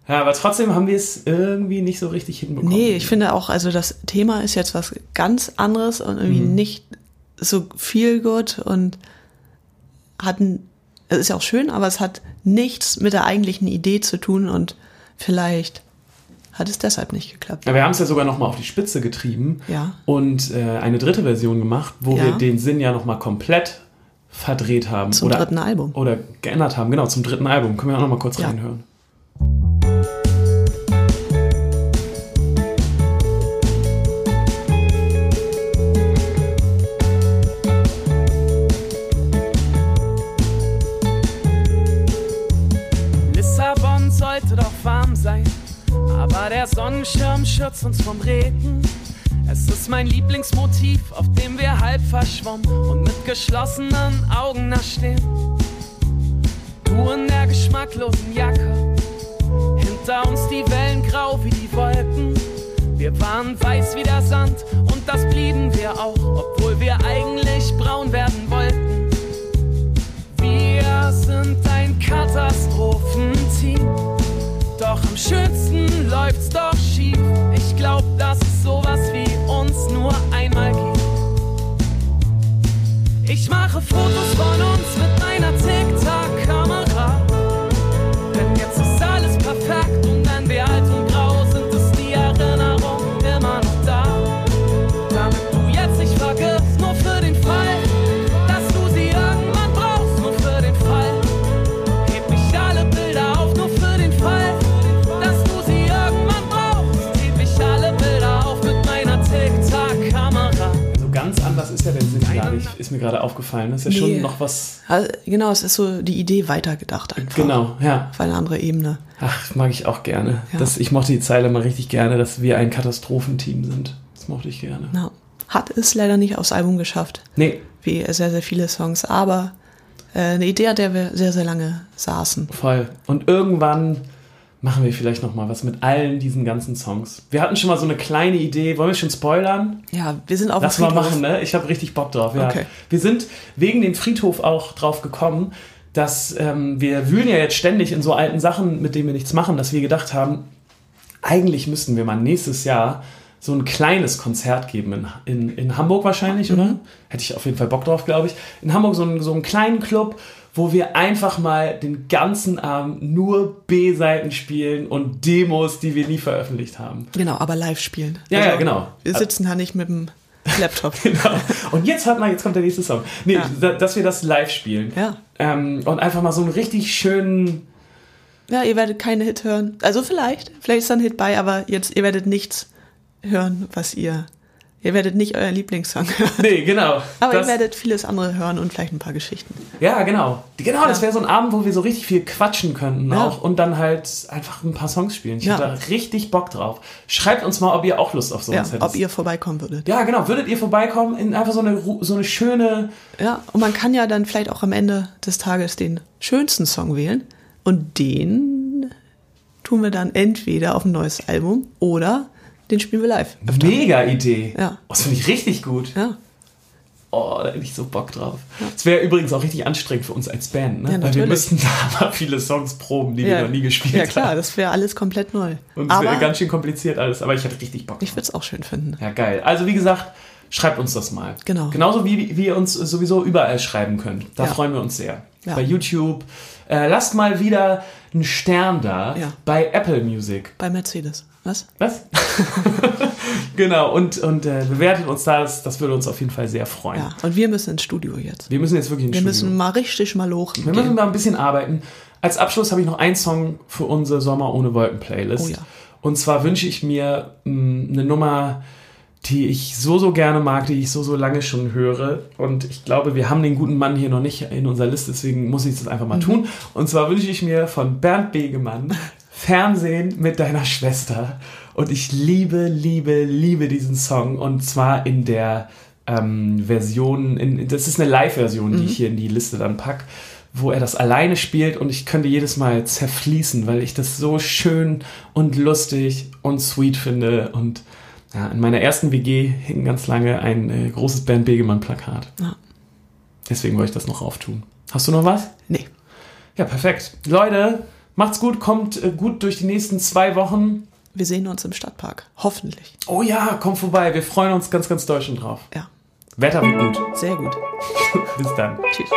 Ja, aber trotzdem haben wir es irgendwie nicht so richtig hinbekommen. Nee, ich finde auch, also das Thema ist jetzt was ganz anderes und irgendwie Mhm. nicht so viel gut und hat es ist ja auch schön, aber es hat nichts mit der eigentlichen Idee zu tun und vielleicht hat es deshalb nicht geklappt. Ja, wir haben es ja sogar nochmal auf die Spitze getrieben Ja. und äh, eine dritte Version gemacht, wo Ja. wir den Sinn ja nochmal komplett verdreht haben. Zum oder, dritten Album. Oder geändert haben, genau, zum dritten Album. Können wir auch nochmal kurz Ja. reinhören. Der Sonnenschirm schützt uns vom Regen. Es ist mein Lieblingsmotiv, auf dem wir halb verschwommen und mit geschlossenen Augen da stehen. Du in der geschmacklosen Jacke, hinter uns die Wellen grau wie die Wolken. Wir waren weiß wie der Sand und das blieben wir auch, obwohl wir eigentlich braun werden wollten. Wir sind ein Katastrophenteam. Doch am schönsten läuft's doch schief. Ich glaub, dass es sowas wie uns nur einmal gibt. Ich mache Fotos von uns mit meiner aufgefallen. Das ist ja Nee. schon noch was. Also, genau, es ist so die Idee weitergedacht einfach. Genau, ja. Auf eine andere Ebene. Ach, mag ich auch gerne. Ja. Das, ich mochte die Zeile mal richtig gerne, dass wir ein Katastrophenteam sind. Das mochte ich gerne. Ja. Hat es leider nicht aufs Album geschafft, Nee, wie sehr, sehr viele Songs, aber äh, eine Idee, an der wir sehr, sehr lange saßen. voll. Und irgendwann machen wir vielleicht noch mal was mit allen diesen ganzen Songs. Wir hatten schon mal so eine kleine Idee. Wollen wir schon spoilern? Ja, wir sind auf Lass mal machen, ne? Ich habe richtig Bock drauf. Ja. Okay. Wir sind wegen dem Friedhof auch drauf gekommen, dass ähm, wir wühlen ja jetzt ständig in so alten Sachen, mit denen wir nichts machen, dass wir gedacht haben, eigentlich müssten wir mal nächstes Jahr so ein kleines Konzert geben in, in, in Hamburg wahrscheinlich, oder? Hätte ich auf jeden Fall Bock drauf, glaube ich. In Hamburg so einen, so einen kleinen Club, wo wir einfach mal den ganzen Abend nur B-Seiten spielen und Demos, die wir nie veröffentlicht haben. Genau, aber live spielen. Ja, ja, genau. Wir sitzen da nicht mit dem Laptop. Genau. Und jetzt hört mal, jetzt kommt der nächste Song. Nee, Ja. da, dass wir das live spielen. Ja. Ähm, und einfach mal so einen richtig schönen. Ja, ihr werdet keinen Hit hören. Also vielleicht, vielleicht ist da ein Hit bei, aber jetzt, ihr werdet nichts hören, was ihr, ihr werdet nicht euren Lieblingssong hören. Nee, genau. Aber das, ihr werdet vieles andere hören und vielleicht ein paar Geschichten. Ja, genau. Genau, das Ja. wäre so ein Abend, wo wir so richtig viel quatschen könnten Ja. auch und dann halt einfach ein paar Songs spielen. Ich Ja. hätte da richtig Bock drauf. Schreibt uns mal, ob ihr auch Lust auf Ja, sowas hättet. ob ihr vorbeikommen würdet. ja, genau. Würdet ihr vorbeikommen in einfach so eine, so eine schöne. Ja, und man kann ja dann vielleicht auch am Ende des Tages den schönsten Song wählen und den tun wir dann entweder auf ein neues Album oder den spielen wir live. Öfter. Mega Idee. Ja. Oh, das finde ich richtig gut. Ja, Oh, da hätte ich so Bock drauf. Es wäre übrigens auch richtig anstrengend für uns als Band, ne? Ja, Weil wir müssten da mal viele Songs proben, die wir ja. noch nie gespielt Ja klar, haben. das wäre alles komplett neu. Und es wäre ganz schön kompliziert alles, aber ich hätte richtig Bock ich drauf. würde es auch schön finden. Ja, geil. Also wie gesagt, schreibt uns das mal. Genau. Genauso wie, wie ihr uns sowieso überall schreiben könnt. Da Ja. freuen wir uns sehr. Ja. Bei YouTube. Äh, lasst mal wieder einen Stern da Ja. bei Apple Music. Bei Mercedes. Was? Was? genau, und, und äh, bewertet uns das, das würde uns auf jeden Fall sehr freuen. Ja, und wir müssen ins Studio jetzt. Wir müssen jetzt wirklich ins Wir Studio. müssen mal richtig mal hoch. Wir müssen mal ein bisschen arbeiten. Als Abschluss habe ich noch einen Song für unsere Sommer ohne Wolken Playlist. Oh ja. Und zwar wünsche ich mir mh, eine Nummer, die ich so, so gerne mag, die ich so, so lange schon höre. Und ich glaube, wir haben den guten Mann hier noch nicht in unserer Liste, deswegen muss ich das einfach mal Mhm. tun. Und zwar wünsche ich mir von Bernd Begemann Fernsehen mit deiner Schwester. Und ich liebe, liebe, liebe diesen Song. Und zwar in der ähm, Version, in, das ist eine Live-Version, die ich hier in die Liste dann pack, wo er das alleine spielt und ich könnte jedes Mal zerfließen, weil ich das so schön und lustig und sweet finde. Und ja, in meiner ersten WG hing ganz lange ein äh, großes Bernd Begemann-Plakat. Ja. Deswegen wollte ich das noch auftun. Hast du noch was? Nee. Ja, perfekt. Leute, macht's gut, kommt äh, gut durch die nächsten zwei Wochen. Wir sehen uns im Stadtpark. Hoffentlich. Oh ja, kommt vorbei. Wir freuen uns ganz, ganz schon drauf. Ja. Wetter wird gut. Sehr gut. Bis dann. Tschüss.